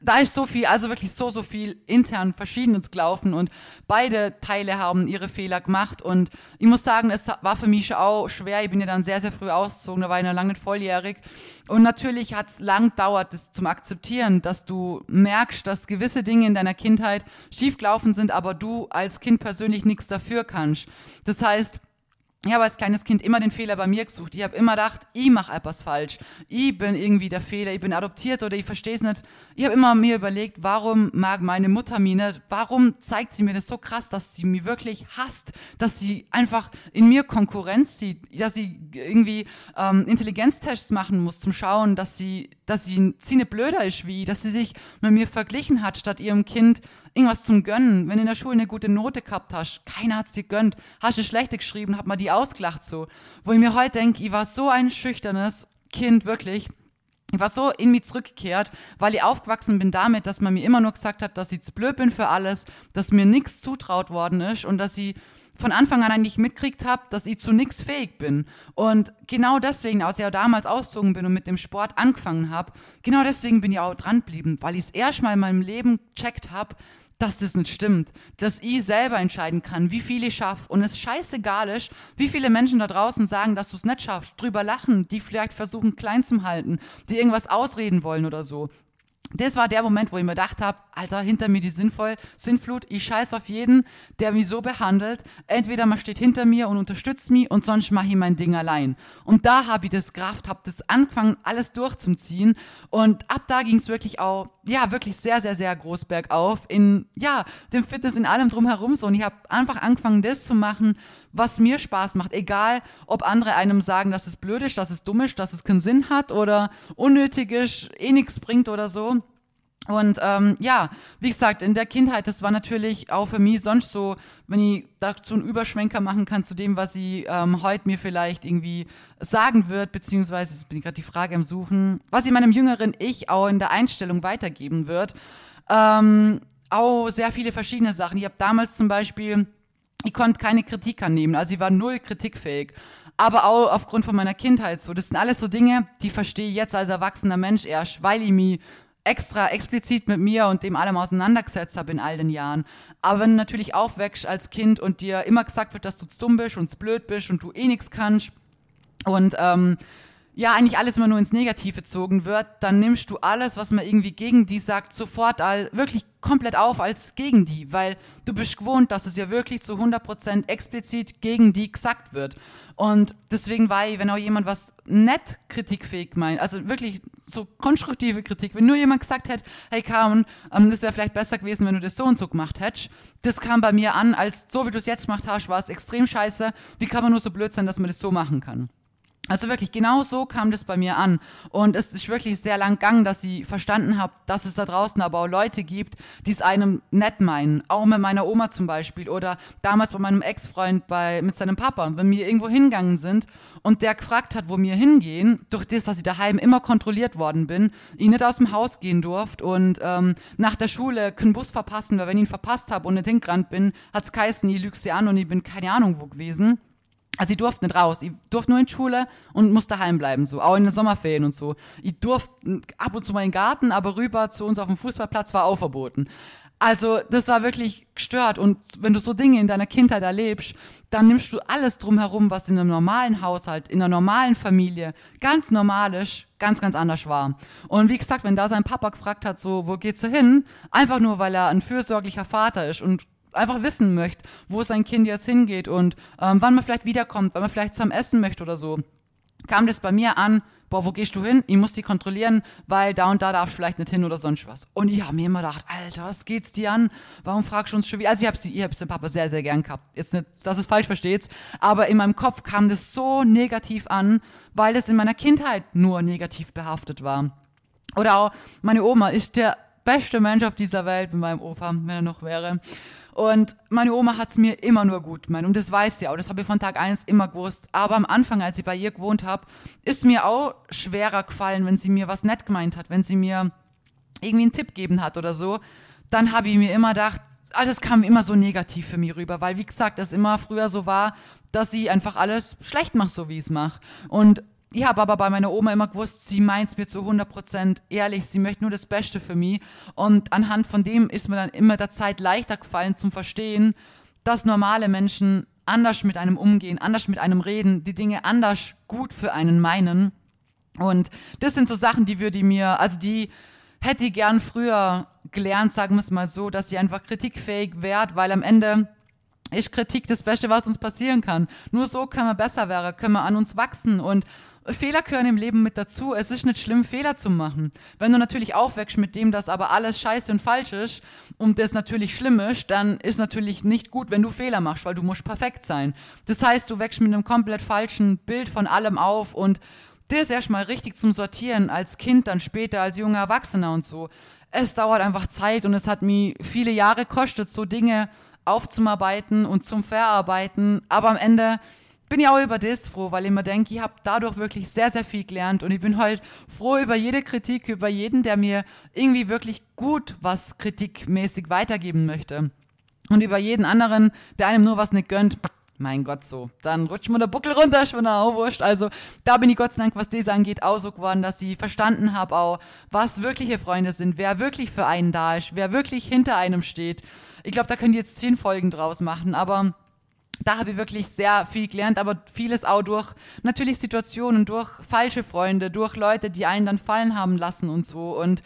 da ist so viel, also wirklich so, so viel intern Verschiedenes gelaufen und beide Teile haben ihre Fehler gemacht und ich muss sagen, es war für mich auch schwer. Ich bin ja dann sehr, sehr früh ausgezogen, da war ich noch lange nicht volljährig und natürlich hat es lang gedauert, das zum Akzeptieren, dass du merkst, dass gewisse Dinge in deiner Kindheit schiefgelaufen sind, aber du als Kind persönlich nichts dafür kannst. Das heißt, ich habe als kleines Kind immer den Fehler bei mir gesucht. Ich habe immer gedacht, ich mache etwas falsch. Ich bin irgendwie der Fehler, ich bin adoptiert oder ich verstehe es nicht. Ich habe immer mir überlegt, warum mag meine Mutter mich nicht? Warum zeigt sie mir das so krass, dass sie mich wirklich hasst? Dass sie einfach in mir Konkurrenz sieht, dass sie irgendwie ähm, Intelligenztests machen muss zum Schauen, dass sie, dass sie, sie nicht blöder ist wie, dass sie sich mit mir verglichen hat, statt ihrem Kind irgendwas zum Gönnen. Wenn du in der Schule eine gute Note gehabt hast, keiner hat's dir gönnt. Hast du schlechte geschrieben, hat man die ausgelacht so. Wo ich mir heute denke, ich war so ein schüchternes Kind, wirklich. Ich war so in mich zurückgekehrt, weil ich aufgewachsen bin damit, dass man mir immer nur gesagt hat, dass ich zu blöd bin für alles, dass mir nichts zutraut worden ist und dass ich von Anfang an eigentlich mitkriegt habe, dass ich zu nichts fähig bin. Und genau deswegen, als ich auch damals ausgezogen bin und mit dem Sport angefangen habe, genau deswegen bin ich auch dran geblieben, weil ich es erstmal in meinem Leben gecheckt habe, dass das nicht stimmt, dass ich selber entscheiden kann, wie viel ich schaffe und es scheißegal ist, wie viele Menschen da draußen sagen, dass du es nicht schaffst, drüber lachen, die vielleicht versuchen klein zu halten, die irgendwas ausreden wollen oder so das war der Moment, wo ich mir gedacht habe, Alter, hinter mir die Sinnvoll, Sinnflut, ich scheiß auf jeden, der mich so behandelt. Entweder man steht hinter mir und unterstützt mich und sonst mache ich mein Ding allein. Und da habe ich das Kraft, habe das angefangen, alles durchzuziehen. Und ab da ging es wirklich auch, ja, wirklich sehr, sehr, sehr groß bergauf in, ja, dem Fitness, in allem drumherum so. Und ich habe einfach angefangen, das zu machen, was mir Spaß macht. Egal, ob andere einem sagen, dass es blöd ist, dass es dumm ist, dass es keinen Sinn hat oder unnötig ist, eh nichts bringt oder so. Und ähm, ja, wie gesagt, in der Kindheit, das war natürlich auch für mich sonst so, wenn ich dazu einen Überschwenker machen kann zu dem, was sie ähm, heute mir vielleicht irgendwie sagen wird, beziehungsweise, jetzt bin ich gerade die Frage am Suchen, was sie meinem jüngeren Ich auch in der Einstellung weitergeben wird. Ähm, auch sehr viele verschiedene Sachen. Ich habe damals zum Beispiel ich konnte keine Kritik annehmen, also ich war null kritikfähig. Aber auch aufgrund von meiner Kindheit so. Das sind alles so Dinge, die verstehe ich jetzt als erwachsener Mensch erst, weil ich mich extra explizit mit mir und dem allem auseinandergesetzt habe in all den Jahren. Aber wenn du natürlich aufwächst als Kind und dir immer gesagt wird, dass du dumm bist und blöd bist und du eh nichts kannst und ähm, ja, eigentlich alles immer nur ins Negative gezogen wird, dann nimmst du alles, was man irgendwie gegen die sagt, sofort all, wirklich komplett auf als gegen die, weil du bist gewohnt, dass es ja wirklich zu 100% explizit gegen die gesagt wird. Und deswegen war ich, wenn auch jemand was nett kritikfähig meint, also wirklich so konstruktive Kritik, wenn nur jemand gesagt hätte, hey Carmen, ähm, das wäre vielleicht besser gewesen, wenn du das so und so gemacht hättest, das kam bei mir an, als so wie du es jetzt gemacht hast, war es extrem scheiße, wie kann man nur so blöd sein, dass man das so machen kann. Also wirklich, genau so kam das bei mir an. Und es ist wirklich sehr lang gegangen, dass ich verstanden habe, dass es da draußen aber auch Leute gibt, die es einem nett meinen. Auch mit meiner Oma zum Beispiel oder damals bei meinem Ex-Freund bei, mit seinem Papa, wenn wir irgendwo hingegangen sind und der gefragt hat, wo wir hingehen, durch das, dass ich daheim immer kontrolliert worden bin, ich nicht aus dem Haus gehen durfte und ähm, nach der Schule keinen Bus verpassen, weil wenn ich ihn verpasst habe und nicht hingerannt bin, hat's geheißen, ich lüge sie an und ich bin keine Ahnung wo gewesen. Also ich durfte nicht raus. Ich durfte nur in die Schule und musste daheim bleiben, so. Auch in den Sommerferien und so. Ich durfte ab und zu mal in den Garten, aber rüber zu uns auf dem Fußballplatz war auch verboten. Also das war wirklich gestört. Und wenn du so Dinge in deiner Kindheit erlebst, dann nimmst du alles drumherum, was in einem normalen Haushalt, in einer normalen Familie ganz normal ist, ganz, ganz anders war. Und wie gesagt, wenn da sein Papa gefragt hat, so, wo geht's hin? Einfach nur, weil er ein fürsorglicher Vater ist und einfach wissen möchte, wo sein Kind jetzt hingeht und ähm, wann man vielleicht wiederkommt, wann man vielleicht zusammen essen möchte oder so, kam das bei mir an, boah, wo gehst du hin? Ich muss die kontrollieren, weil da und da darfst du vielleicht nicht hin oder sonst was. Und ich habe mir immer gedacht, Alter, was geht's dir an? Warum fragst du uns schon wieder? Also ich habe ich habe den Papa sehr, sehr gern gehabt. Jetzt nicht, dass es falsch versteht, aber in meinem Kopf kam das so negativ an, weil es in meiner Kindheit nur negativ behaftet war. Oder auch meine Oma ist der beste Mensch auf dieser Welt mit meinem Opa, wenn er noch wäre. Und meine Oma hat es mir immer nur gut gemeint. Und das weiß sie auch. Das habe ich von Tag eins immer gewusst. Aber am Anfang, als ich bei ihr gewohnt habe, ist mir auch schwerer gefallen, wenn sie mir was nett gemeint hat, wenn sie mir irgendwie einen Tipp geben hat oder so. Dann habe ich mir immer gedacht, alles kam immer so negativ für mich rüber, weil wie gesagt, es immer früher so war, dass sie einfach alles schlecht macht, so wie ich es mache. Und ich habe aber bei meiner Oma immer gewusst, sie meint es mir zu 100% ehrlich, sie möchte nur das Beste für mich. Und anhand von dem ist mir dann immer der Zeit leichter gefallen zum Verstehen, dass normale Menschen anders mit einem umgehen, anders mit einem reden, die Dinge anders gut für einen meinen. Und das sind so Sachen, die würde mir, also die hätte ich gern früher gelernt, sagen wir es mal so, dass sie einfach kritikfähig wäre, weil am Ende ist Kritik das Beste, was uns passieren kann. Nur so können wir besser werden, können wir an uns wachsen und Fehler gehören im Leben mit dazu. Es ist nicht schlimm, Fehler zu machen. Wenn du natürlich aufwächst mit dem, dass aber alles scheiße und falsch ist und das natürlich schlimm ist, dann ist natürlich nicht gut, wenn du Fehler machst, weil du musst perfekt sein. Das heißt, du wächst mit einem komplett falschen Bild von allem auf und das erstmal richtig zum Sortieren als Kind, dann später als junger Erwachsener und so. Es dauert einfach Zeit und es hat mir viele Jahre gekostet, so Dinge aufzuarbeiten und zum Verarbeiten. Aber am Ende bin ich auch über das froh, weil ich mir denke, ich habe dadurch wirklich sehr, sehr viel gelernt und ich bin halt froh über jede Kritik, über jeden, der mir irgendwie wirklich gut was kritikmäßig weitergeben möchte. Und über jeden anderen, der einem nur was nicht gönnt, mein Gott, so. Dann rutscht mir der Buckel runter, mir auch wurscht. Also da bin ich Gott sei Dank, was das angeht, auch so geworden, dass ich verstanden habe auch, was wirkliche Freunde sind, wer wirklich für einen da ist, wer wirklich hinter einem steht. Ich glaube, da könnt ihr jetzt zehn Folgen draus machen, aber da habe ich wirklich sehr viel gelernt, aber vieles auch durch natürlich Situationen, durch falsche Freunde, durch Leute, die einen dann fallen haben lassen und so. Und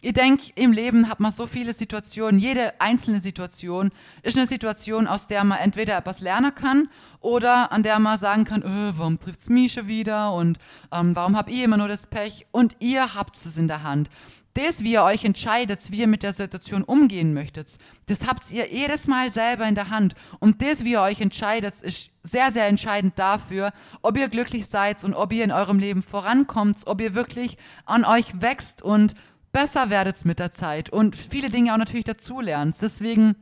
ich denke, im Leben hat man so viele Situationen. Jede einzelne Situation ist eine Situation, aus der man entweder etwas lernen kann oder an der man sagen kann, öh, warum es mich schon wieder und ähm, warum habe ich immer nur das Pech? Und ihr habt es in der Hand das, wie ihr euch entscheidet, wie ihr mit der Situation umgehen möchtet, das habt ihr jedes Mal selber in der Hand. Und das, wie ihr euch entscheidet, ist sehr, sehr entscheidend dafür, ob ihr glücklich seid und ob ihr in eurem Leben vorankommt, ob ihr wirklich an euch wächst und besser werdet mit der Zeit und viele Dinge auch natürlich dazulernt. Deswegen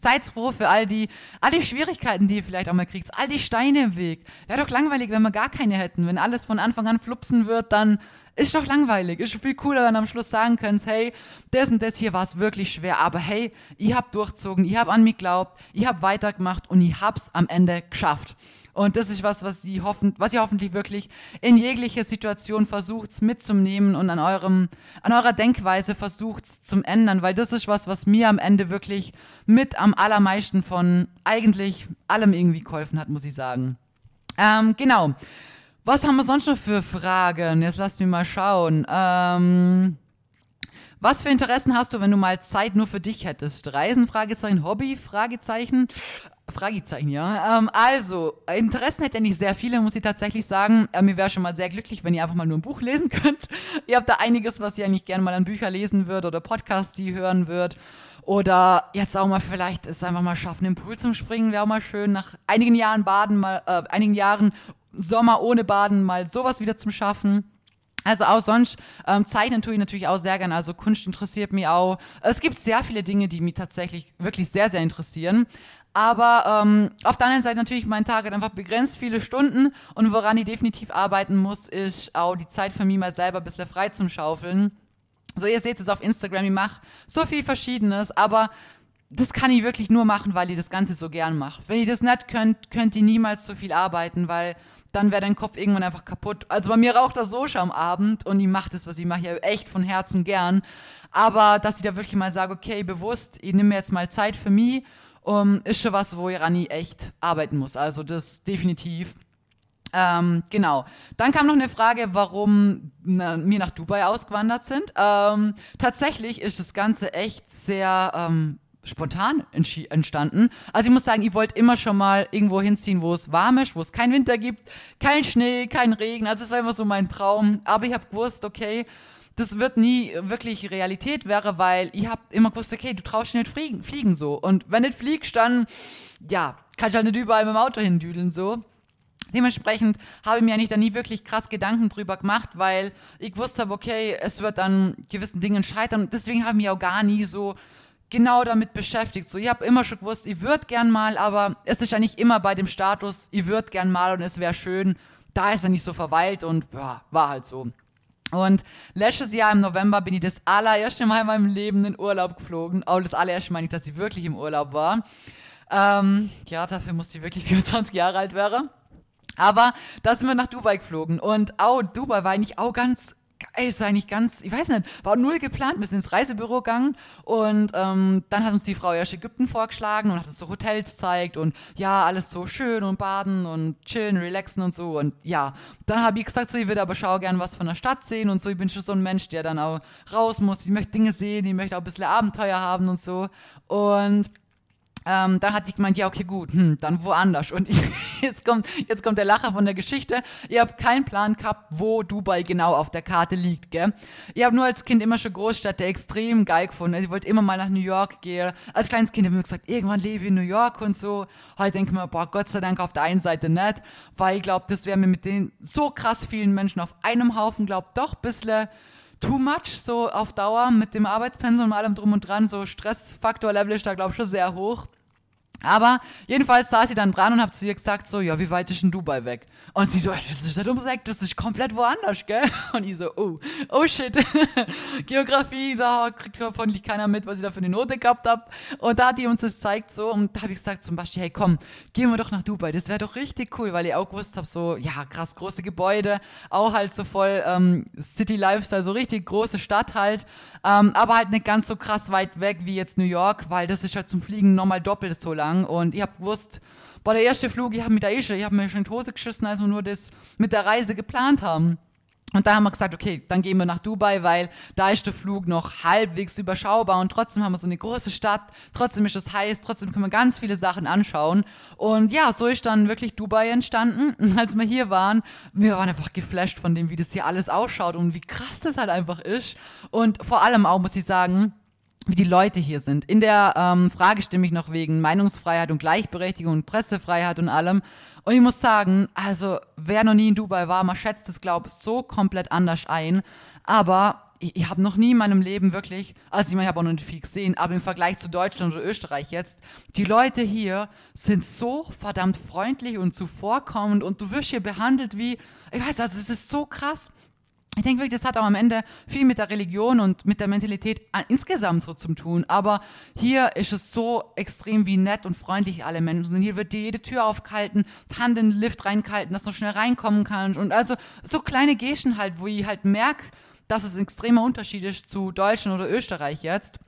Seid froh für all die, all die Schwierigkeiten, die ihr vielleicht auch mal kriegt, all die Steine im Weg. Wäre doch langweilig, wenn wir gar keine hätten. Wenn alles von Anfang an flupsen wird, dann ist doch langweilig. Ist viel cooler, wenn du am Schluss sagen könnt, hey, das und das hier war es wirklich schwer, aber hey, ich hab durchzogen, ich hab an mich geglaubt, ich hab weitergemacht und ich hab's am Ende geschafft. Und das ist was, was sie hoffen, was ihr hoffentlich wirklich in jeglicher Situation versucht mitzunehmen und an eurem, an eurer Denkweise versucht zum ändern, weil das ist was, was mir am Ende wirklich mit am allermeisten von eigentlich allem irgendwie geholfen hat, muss ich sagen. Ähm, genau. Was haben wir sonst noch für Fragen? Jetzt lasst mich mal schauen. Ähm, was für Interessen hast du, wenn du mal Zeit nur für dich hättest? Reisen? Fragezeichen. Hobby? Fragezeichen. Fragezeichen, ja. Ähm, also, Interessen hätte ich nicht sehr viele, muss ich tatsächlich sagen. Äh, mir wäre schon mal sehr glücklich, wenn ihr einfach mal nur ein Buch lesen könnt. ihr habt da einiges, was ihr eigentlich gerne mal an Bücher lesen würdet oder Podcasts, die ihr hören würdet. Oder jetzt auch mal vielleicht es einfach mal schaffen, im Pool zum Springen, wäre auch mal schön. Nach einigen Jahren Baden, mal, äh, einigen Jahren Sommer ohne Baden mal sowas wieder zum Schaffen. Also auch sonst ähm, zeichnen tue ich natürlich auch sehr gerne. Also Kunst interessiert mich auch. Es gibt sehr viele Dinge, die mich tatsächlich wirklich sehr, sehr interessieren. Aber ähm, auf der anderen Seite natürlich mein Tag hat einfach begrenzt viele Stunden und woran ich definitiv arbeiten muss, ist auch die Zeit für mich mal selber ein bisschen frei zum Schaufeln. So, ihr seht es auf Instagram, ich mache so viel Verschiedenes, aber das kann ich wirklich nur machen, weil ich das Ganze so gern mache. Wenn ihr das nicht könnt, könnt ihr niemals so viel arbeiten, weil dann wäre dein Kopf irgendwann einfach kaputt. Also bei mir raucht das so am Abend und ich mache das, was ich mache, ja echt von Herzen gern. Aber dass ich da wirklich mal sage, okay, bewusst, ich nehme jetzt mal Zeit für mich, um, ist schon was, wo Rani echt arbeiten muss. Also das definitiv. Ähm, genau. Dann kam noch eine Frage, warum na, wir nach Dubai ausgewandert sind. Ähm, tatsächlich ist das Ganze echt sehr ähm, spontan entstanden. Also ich muss sagen, ich wollte immer schon mal irgendwo hinziehen, wo es warm ist, wo es keinen Winter gibt, kein Schnee, kein Regen. Also das war immer so mein Traum. Aber ich habe gewusst, okay, das wird nie wirklich Realität wäre, weil ich habe immer gewusst, okay, du traust nicht fliegen, fliegen so. Und wenn nicht fliegst, dann, ja, kannst du halt nicht überall mit dem Auto hindüdeln so. Dementsprechend habe ich mir eigentlich da nie wirklich krass Gedanken drüber gemacht, weil ich gewusst habe, okay, es wird an gewissen Dingen scheitern. Und deswegen habe ich mich auch gar nie so genau damit beschäftigt. So, ich habe immer schon gewusst, ich würde gern mal, aber es ist ja nicht immer bei dem Status, ich würde gern mal und es wäre schön. Da ist er nicht so verweilt und ja, war halt so. Und letztes Jahr im November bin ich das allererste Mal in meinem Leben in Urlaub geflogen. Auch das allererste Mal nicht, dass ich wirklich im Urlaub war. Ähm, ja, dafür musste ich wirklich 24 Jahre alt werden. Aber da sind wir nach Dubai geflogen. Und auch Dubai war eigentlich auch ganz ist eigentlich ganz, ich weiß nicht, war null geplant, wir sind ins Reisebüro gegangen und ähm, dann hat uns die Frau erst Ägypten vorgeschlagen und hat uns so Hotels zeigt und ja, alles so schön und baden und chillen, relaxen und so. Und ja, dann habe ich gesagt, so, ich würde aber schau gern was von der Stadt sehen und so, ich bin schon so ein Mensch, der dann auch raus muss, ich möchte Dinge sehen, ich möchte auch ein bisschen Abenteuer haben und so. Und ähm, dann hat sie gemeint, ja, okay, gut, hm, dann woanders. Und ich, jetzt, kommt, jetzt kommt der Lacher von der Geschichte. Ihr habt keinen Plan gehabt, wo Dubai genau auf der Karte liegt, gell? Ihr habt nur als Kind immer schon Großstädte extrem geil gefunden. Also, ihr wollt immer mal nach New York gehen. Als kleines Kind habe ich mir gesagt, irgendwann lebe ich in New York und so. Heute denke ich mir, boah, Gott sei Dank auf der einen Seite nicht, weil ich glaube, das wäre mir mit den so krass vielen Menschen auf einem Haufen, glaube doch ein bisschen too much, so auf Dauer mit dem Arbeitspensum und allem drum und dran. So Stressfaktor-Level ist da, glaube ich, schon sehr hoch. Aber jedenfalls saß sie dann dran und hab zu ihr gesagt, so, ja, wie weit ist denn Dubai weg? Und sie so, das ist nicht ums Eck, das ist komplett woanders, gell? Und ich so, oh, oh shit. Geografie, da kriegt davon keiner mit, was ich da für eine Note gehabt hab. Und da hat die uns das zeigt so und da habe ich gesagt zum Beispiel, hey komm, gehen wir doch nach Dubai, das wäre doch richtig cool, weil ich auch gewusst habe, so, ja, krass große Gebäude, auch halt so voll ähm, City Lifestyle, so richtig große Stadt halt, ähm, aber halt nicht ganz so krass weit weg wie jetzt New York, weil das ist halt zum Fliegen nochmal doppelt so lang und ich habe gewusst, boah, der erste Flug, ich habe mit der Ische, ich habe mir schon in die Hose geschissen, als wir nur das mit der Reise geplant haben. Und da haben wir gesagt, okay, dann gehen wir nach Dubai, weil da ist der Flug noch halbwegs überschaubar und trotzdem haben wir so eine große Stadt, trotzdem ist es heiß, trotzdem können wir ganz viele Sachen anschauen. Und ja, so ist dann wirklich Dubai entstanden. Und als wir hier waren, wir waren einfach geflasht von dem, wie das hier alles ausschaut und wie krass das halt einfach ist. Und vor allem auch, muss ich sagen, wie die Leute hier sind. In der ähm, Frage stimme ich noch wegen Meinungsfreiheit und Gleichberechtigung und Pressefreiheit und allem. Und ich muss sagen, also wer noch nie in Dubai war, man schätzt es, glaube ich, so komplett anders ein. Aber ich, ich habe noch nie in meinem Leben wirklich, also ich meine, ich habe auch noch nicht viel gesehen, aber im Vergleich zu Deutschland oder Österreich jetzt, die Leute hier sind so verdammt freundlich und zuvorkommend und du wirst hier behandelt wie, ich weiß, also es ist so krass. Ich denke wirklich, das hat auch am Ende viel mit der Religion und mit der Mentalität insgesamt so zu tun. Aber hier ist es so extrem, wie nett und freundlich alle Menschen sind. Hier wird dir jede Tür aufgehalten, Hand in den Lift reingehalten, dass du schnell reinkommen kannst. Und also so kleine Gesten halt, wo ich halt merke, dass es ein extremer Unterschied ist zu Deutschland oder Österreich jetzt.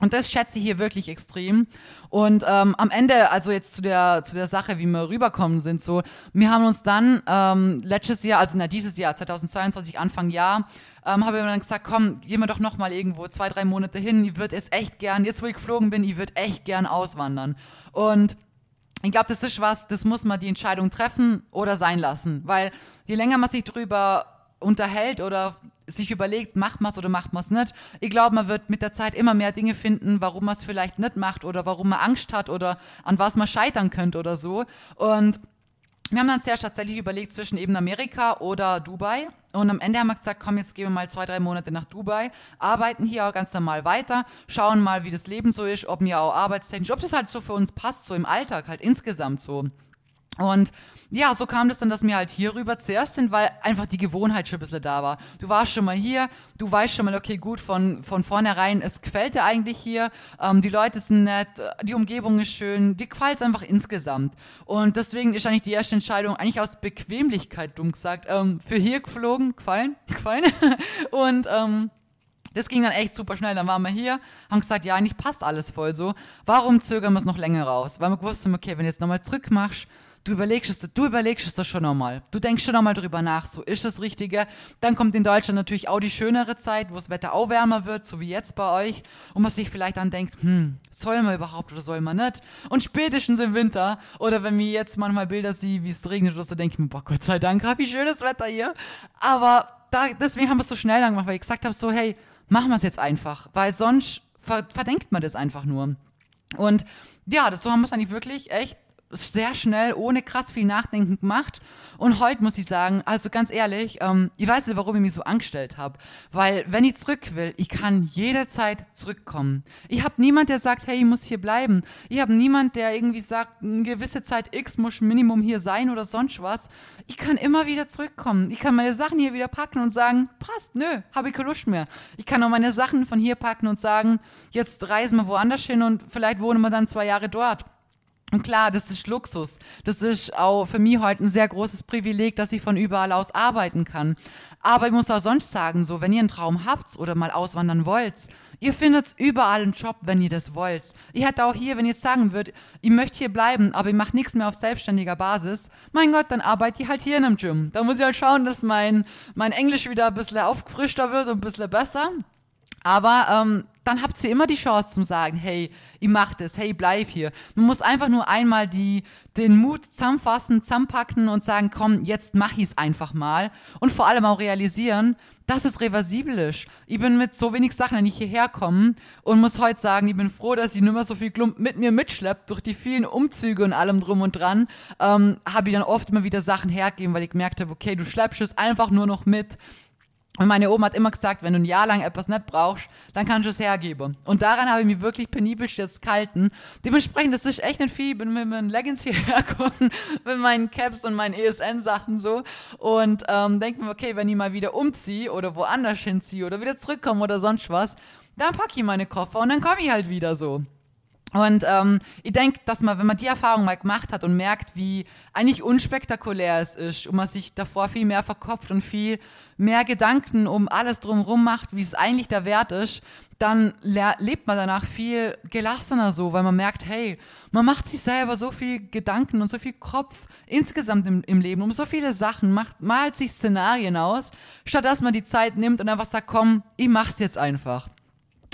Und das schätze ich hier wirklich extrem. Und ähm, am Ende, also jetzt zu der, zu der Sache, wie wir rüberkommen sind, so, wir haben uns dann ähm, letztes Jahr, also na, dieses Jahr, 2022, Anfang Jahr, ähm, habe ich dann gesagt, komm, gehen wir doch noch mal irgendwo zwei, drei Monate hin. Ich würde es echt gern, jetzt wo ich geflogen bin, ich würde echt gern auswandern. Und ich glaube, das ist was, das muss man die Entscheidung treffen oder sein lassen. Weil je länger man sich drüber unterhält oder sich überlegt, macht man es oder macht man es nicht. Ich glaube, man wird mit der Zeit immer mehr Dinge finden, warum man es vielleicht nicht macht oder warum man Angst hat oder an was man scheitern könnte oder so. Und wir haben dann zuerst tatsächlich überlegt zwischen eben Amerika oder Dubai. Und am Ende haben wir gesagt, komm, jetzt gehen wir mal zwei, drei Monate nach Dubai, arbeiten hier auch ganz normal weiter, schauen mal, wie das Leben so ist, ob mir auch arbeitstechnisch, ob das halt so für uns passt, so im Alltag halt insgesamt so. Und ja, so kam das dann, dass wir halt hier rüber zuerst sind, weil einfach die Gewohnheit schon ein bisschen da war. Du warst schon mal hier, du weißt schon mal, okay, gut, von, von vornherein, es gefällt dir eigentlich hier, ähm, die Leute sind nett, die Umgebung ist schön, dir gefällt es einfach insgesamt. Und deswegen ist eigentlich die erste Entscheidung eigentlich aus Bequemlichkeit, dumm gesagt, ähm, für hier geflogen, gefallen, gefallen. Und ähm, das ging dann echt super schnell. Dann waren wir hier, haben gesagt, ja, eigentlich passt alles voll so. Warum zögern wir es noch länger raus? Weil wir gewusst haben, okay, wenn du jetzt nochmal zurück machst, du überlegst es, du überlegst es das schon nochmal. Du denkst schon nochmal drüber nach, so ist das Richtige. Dann kommt in Deutschland natürlich auch die schönere Zeit, wo das Wetter auch wärmer wird, so wie jetzt bei euch. Und man sich vielleicht dann denkt, hm, soll man überhaupt oder soll man nicht? Und spätestens im Winter, oder wenn mir jetzt manchmal Bilder sehe, wie es regnet oder so, denke ich mir, boah, Gott sei Dank, wie schönes Wetter hier. Aber da, deswegen haben wir es so schnell gemacht, weil ich gesagt habe, so, hey, machen wir es jetzt einfach. Weil sonst verdenkt man das einfach nur. Und ja, das so haben wir es eigentlich wirklich echt sehr schnell, ohne krass viel Nachdenken gemacht. Und heute muss ich sagen, also ganz ehrlich, ähm, ich weiß nicht, warum ich mich so angestellt habe. Weil, wenn ich zurück will, ich kann jederzeit zurückkommen. Ich habe niemand, der sagt, hey, ich muss hier bleiben. Ich habe niemand, der irgendwie sagt, eine gewisse Zeit X muss Minimum hier sein oder sonst was. Ich kann immer wieder zurückkommen. Ich kann meine Sachen hier wieder packen und sagen, passt, nö, habe ich keine Lust mehr. Ich kann auch meine Sachen von hier packen und sagen, jetzt reisen wir woanders hin und vielleicht wohnen wir dann zwei Jahre dort. Und klar, das ist Luxus. Das ist auch für mich heute ein sehr großes Privileg, dass ich von überall aus arbeiten kann. Aber ich muss auch sonst sagen, so, wenn ihr einen Traum habt oder mal auswandern wollt, ihr findet überall einen Job, wenn ihr das wollt. Ich hätte auch hier, wenn ihr jetzt sagen würdet, ich möchte hier bleiben, aber ich mache nichts mehr auf selbstständiger Basis, mein Gott, dann arbeite ich halt hier in einem Gym. Da muss ich halt schauen, dass mein, mein Englisch wieder ein bisschen aufgefrischter wird und ein bisschen besser. Aber ähm, dann habt ihr immer die Chance zum sagen, hey, ich mach das, hey, bleib hier. Man muss einfach nur einmal die, den Mut zusammenfassen, zusammenpacken und sagen, komm, jetzt mach ich's einfach mal. Und vor allem auch realisieren, dass es reversibel ist. Ich bin mit so wenig Sachen nicht hierher kommen und muss heute sagen, ich bin froh, dass ich nicht mehr so viel Klump mit mir mitschleppt. Durch die vielen Umzüge und allem drum und dran ähm, habe ich dann oft immer wieder Sachen hergegeben, weil ich gemerkt habe, okay, du schleppst es einfach nur noch mit. Und meine Oma hat immer gesagt, wenn du ein Jahr lang etwas nicht brauchst, dann kannst du es hergeben. Und daran habe ich mich wirklich penibel jetzt gehalten. Dementsprechend, das ist echt nicht viel. Ich bin mit meinen Leggings hierher gekommen, mit meinen Caps und meinen ESN-Sachen so. Und ähm, denke mir, okay, wenn ich mal wieder umziehe oder woanders hinziehe oder wieder zurückkomme oder sonst was, dann packe ich meine Koffer und dann komme ich halt wieder so. Und ähm, ich denke, dass man, wenn man die Erfahrung mal gemacht hat und merkt, wie eigentlich unspektakulär es ist und man sich davor viel mehr verkopft und viel mehr Gedanken um alles drumherum macht, wie es eigentlich der Wert ist, dann lebt man danach viel gelassener so, weil man merkt, hey, man macht sich selber so viel Gedanken und so viel Kopf insgesamt im, im Leben um so viele Sachen, macht, malt sich Szenarien aus, statt dass man die Zeit nimmt und einfach sagt, komm, ich mach's jetzt einfach.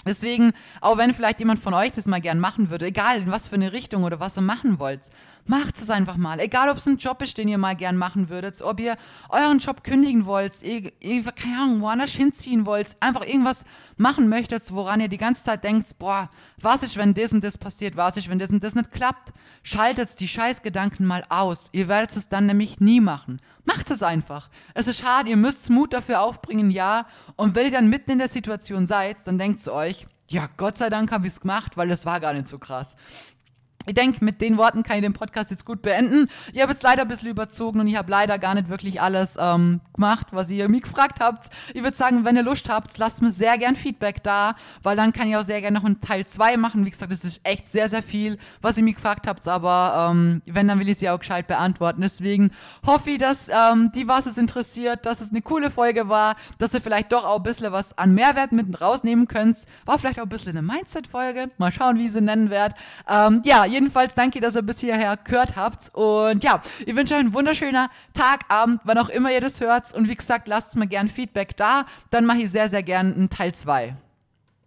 Deswegen, auch wenn vielleicht jemand von euch das mal gern machen würde, egal in was für eine Richtung oder was ihr machen wollt, macht es einfach mal. Egal, ob es ein Job ist, den ihr mal gern machen würdet, ob ihr euren Job kündigen wollt, ihr, ihr keine Ahnung, woanders hinziehen wollt, einfach irgendwas machen möchtet, woran ihr die ganze Zeit denkt, boah, was ist, wenn das und das passiert, was ist, wenn das und das nicht klappt, schaltet die Scheißgedanken mal aus. Ihr werdet es dann nämlich nie machen. Macht es einfach. Es ist schade, ihr müsst Mut dafür aufbringen, ja. Und wenn ihr dann mitten in der Situation seid, dann denkt zu euch, ja, Gott sei Dank habe ich es gemacht, weil das war gar nicht so krass. Ich denke, mit den Worten kann ich den Podcast jetzt gut beenden. Ich habe jetzt leider ein bisschen überzogen und ich habe leider gar nicht wirklich alles ähm, gemacht, was ihr mich gefragt habt. Ich würde sagen, wenn ihr Lust habt, lasst mir sehr gern Feedback da, weil dann kann ich auch sehr gerne noch einen Teil 2 machen. Wie gesagt, das ist echt sehr, sehr viel, was ihr mich gefragt habt, aber ähm, wenn, dann will ich sie auch gescheit beantworten. Deswegen hoffe ich, dass ähm, die, was es interessiert, dass es eine coole Folge war, dass ihr vielleicht doch auch ein bisschen was an Mehrwert mit rausnehmen könnt. War vielleicht auch ein bisschen eine Mindset-Folge. Mal schauen, wie ich sie nennen werde. Ähm, ja, jedenfalls danke, dass ihr bis hierher gehört habt. Und ja, ich wünsche euch einen wunderschönen Tag, Abend, wann auch immer ihr das hört. Und wie gesagt, lasst mir gern Feedback da. Dann mache ich sehr, sehr gern einen Teil 2.